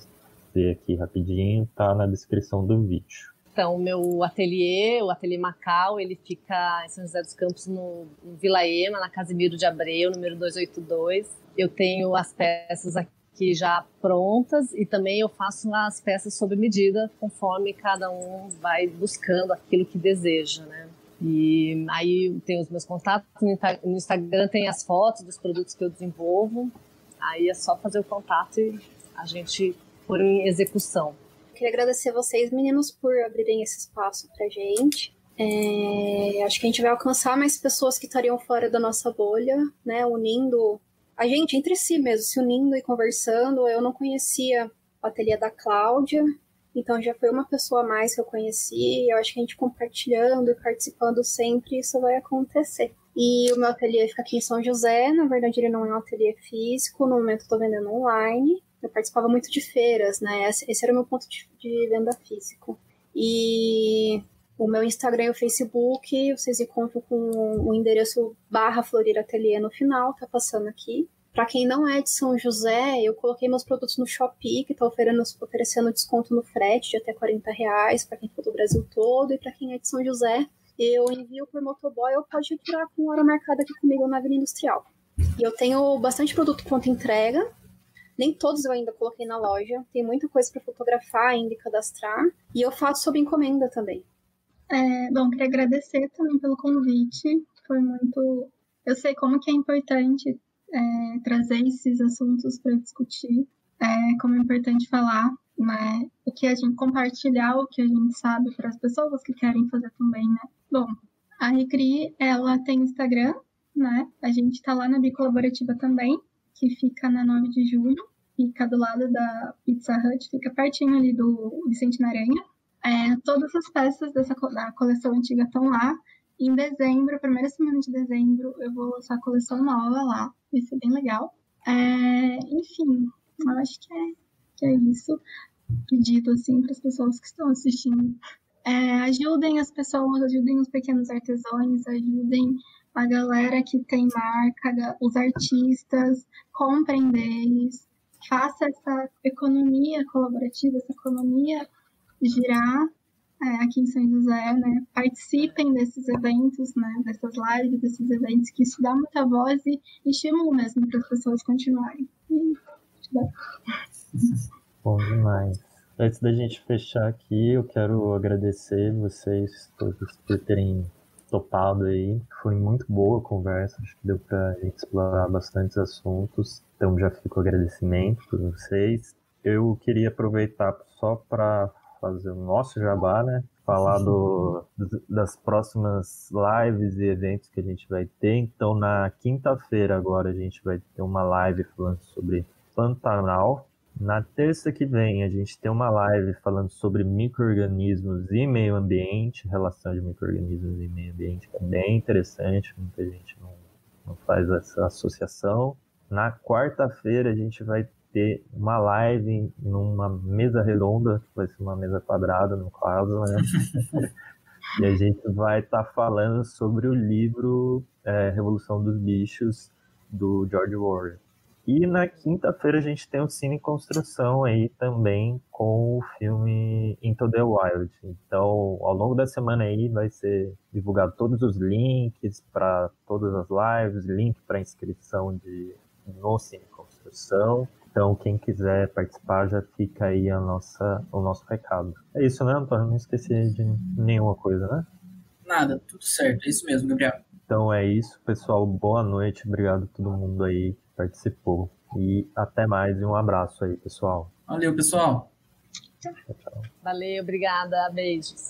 ver aqui rapidinho, tá na descrição do vídeo. Então, o meu ateliê, o Ateliê Macau, ele fica em São José dos Campos, no, no Vila Ema, na Casimiro de Abreu, número 282 eu tenho as peças aqui já prontas e também eu faço as peças sob medida, conforme cada um vai buscando aquilo que deseja, né? E aí tem os meus contatos, no Instagram tem as fotos dos produtos que eu desenvolvo, aí é só fazer o contato e a gente pôr em execução. Queria agradecer vocês, meninos, por abrirem esse espaço pra gente. É, acho que a gente vai alcançar mais pessoas que estariam fora da nossa bolha, né? Unindo a gente entre si mesmo, se unindo e conversando. Eu não conhecia o ateliê da Cláudia, então já foi uma pessoa a mais que eu conheci. Eu acho que a gente compartilhando e participando sempre, isso vai acontecer. E o meu ateliê fica aqui em São José, na verdade ele não é um ateliê físico, no momento tô vendendo online. Eu participava muito de feiras, né? Esse era o meu ponto de, de venda físico. E o meu Instagram e o Facebook, vocês encontram com o endereço barra Florir Ateliê no final, tá passando aqui. Para quem não é de São José, eu coloquei meus produtos no Shopee, que está oferecendo, oferecendo desconto no frete de até 40 reais para quem for do Brasil todo, e para quem é de São José, eu envio por motoboy ou pode entrar com hora marcada aqui comigo na Avenida Industrial. E eu tenho bastante produto pronto entrega. Nem todos eu ainda coloquei na loja. Tem muita coisa para fotografar ainda e cadastrar. E eu faço sob encomenda também. É, bom, queria agradecer também pelo convite. Foi muito. Eu sei como que é importante é, trazer esses assuntos para discutir, é, como é importante falar, né? O que a gente compartilhar, o que a gente sabe para as pessoas que querem fazer também, né? Bom, a Recri, ela tem Instagram, né? A gente está lá na Bicolaborativa também, que fica na 9 de julho, fica do lado da Pizza Hut, fica pertinho ali do Vicente Naranha. É, todas as peças dessa da coleção antiga estão lá. Em dezembro, primeira semana de dezembro, eu vou lançar a coleção nova lá. Vai ser bem legal. É, enfim, eu acho que é, que é isso. Pedido assim para as pessoas que estão assistindo. É, ajudem as pessoas, ajudem os pequenos artesãos, ajudem a galera que tem marca, os artistas, comprem deles, faça essa economia colaborativa, essa economia girar é, aqui em São José, né? Participem desses eventos, né? Dessas lives, desses eventos, que isso dá muita voz e estímulo mesmo para as pessoas continuarem. Bom demais. Antes da gente fechar aqui, eu quero agradecer vocês todos por terem topado aí. Foi muito boa a conversa, acho que deu para explorar bastantes assuntos. Então já fica o agradecimento por vocês. Eu queria aproveitar só para fazer o nosso jabá, né? Falar do, das próximas lives e eventos que a gente vai ter. Então, na quinta-feira agora a gente vai ter uma live falando sobre Pantanal. Na terça que vem a gente tem uma live falando sobre micro-organismos e meio ambiente, relação de micro-organismos e meio ambiente, que é bem interessante, muita gente não, não faz essa associação. Na quarta-feira a gente vai ter uma live numa mesa redonda, vai ser uma mesa quadrada no caso, né? [laughs] e a gente vai estar tá falando sobre o livro é, Revolução dos Bichos, do George Orwell. E na quinta-feira a gente tem o Cine Construção aí também com o filme Into the Wild. Então, ao longo da semana aí vai ser divulgado todos os links para todas as lives, link para inscrição de no Cine Construção. Então, quem quiser participar, já fica aí a nossa, o nosso recado. É isso, né, Antônio? Não esqueci de nenhuma coisa, né? Nada, tudo certo. É isso mesmo, Gabriel. Então é isso, pessoal. Boa noite. Obrigado a todo mundo aí participou. E até mais e um abraço aí, pessoal. Valeu, pessoal. Tchau, tchau. Valeu, obrigada. Beijos.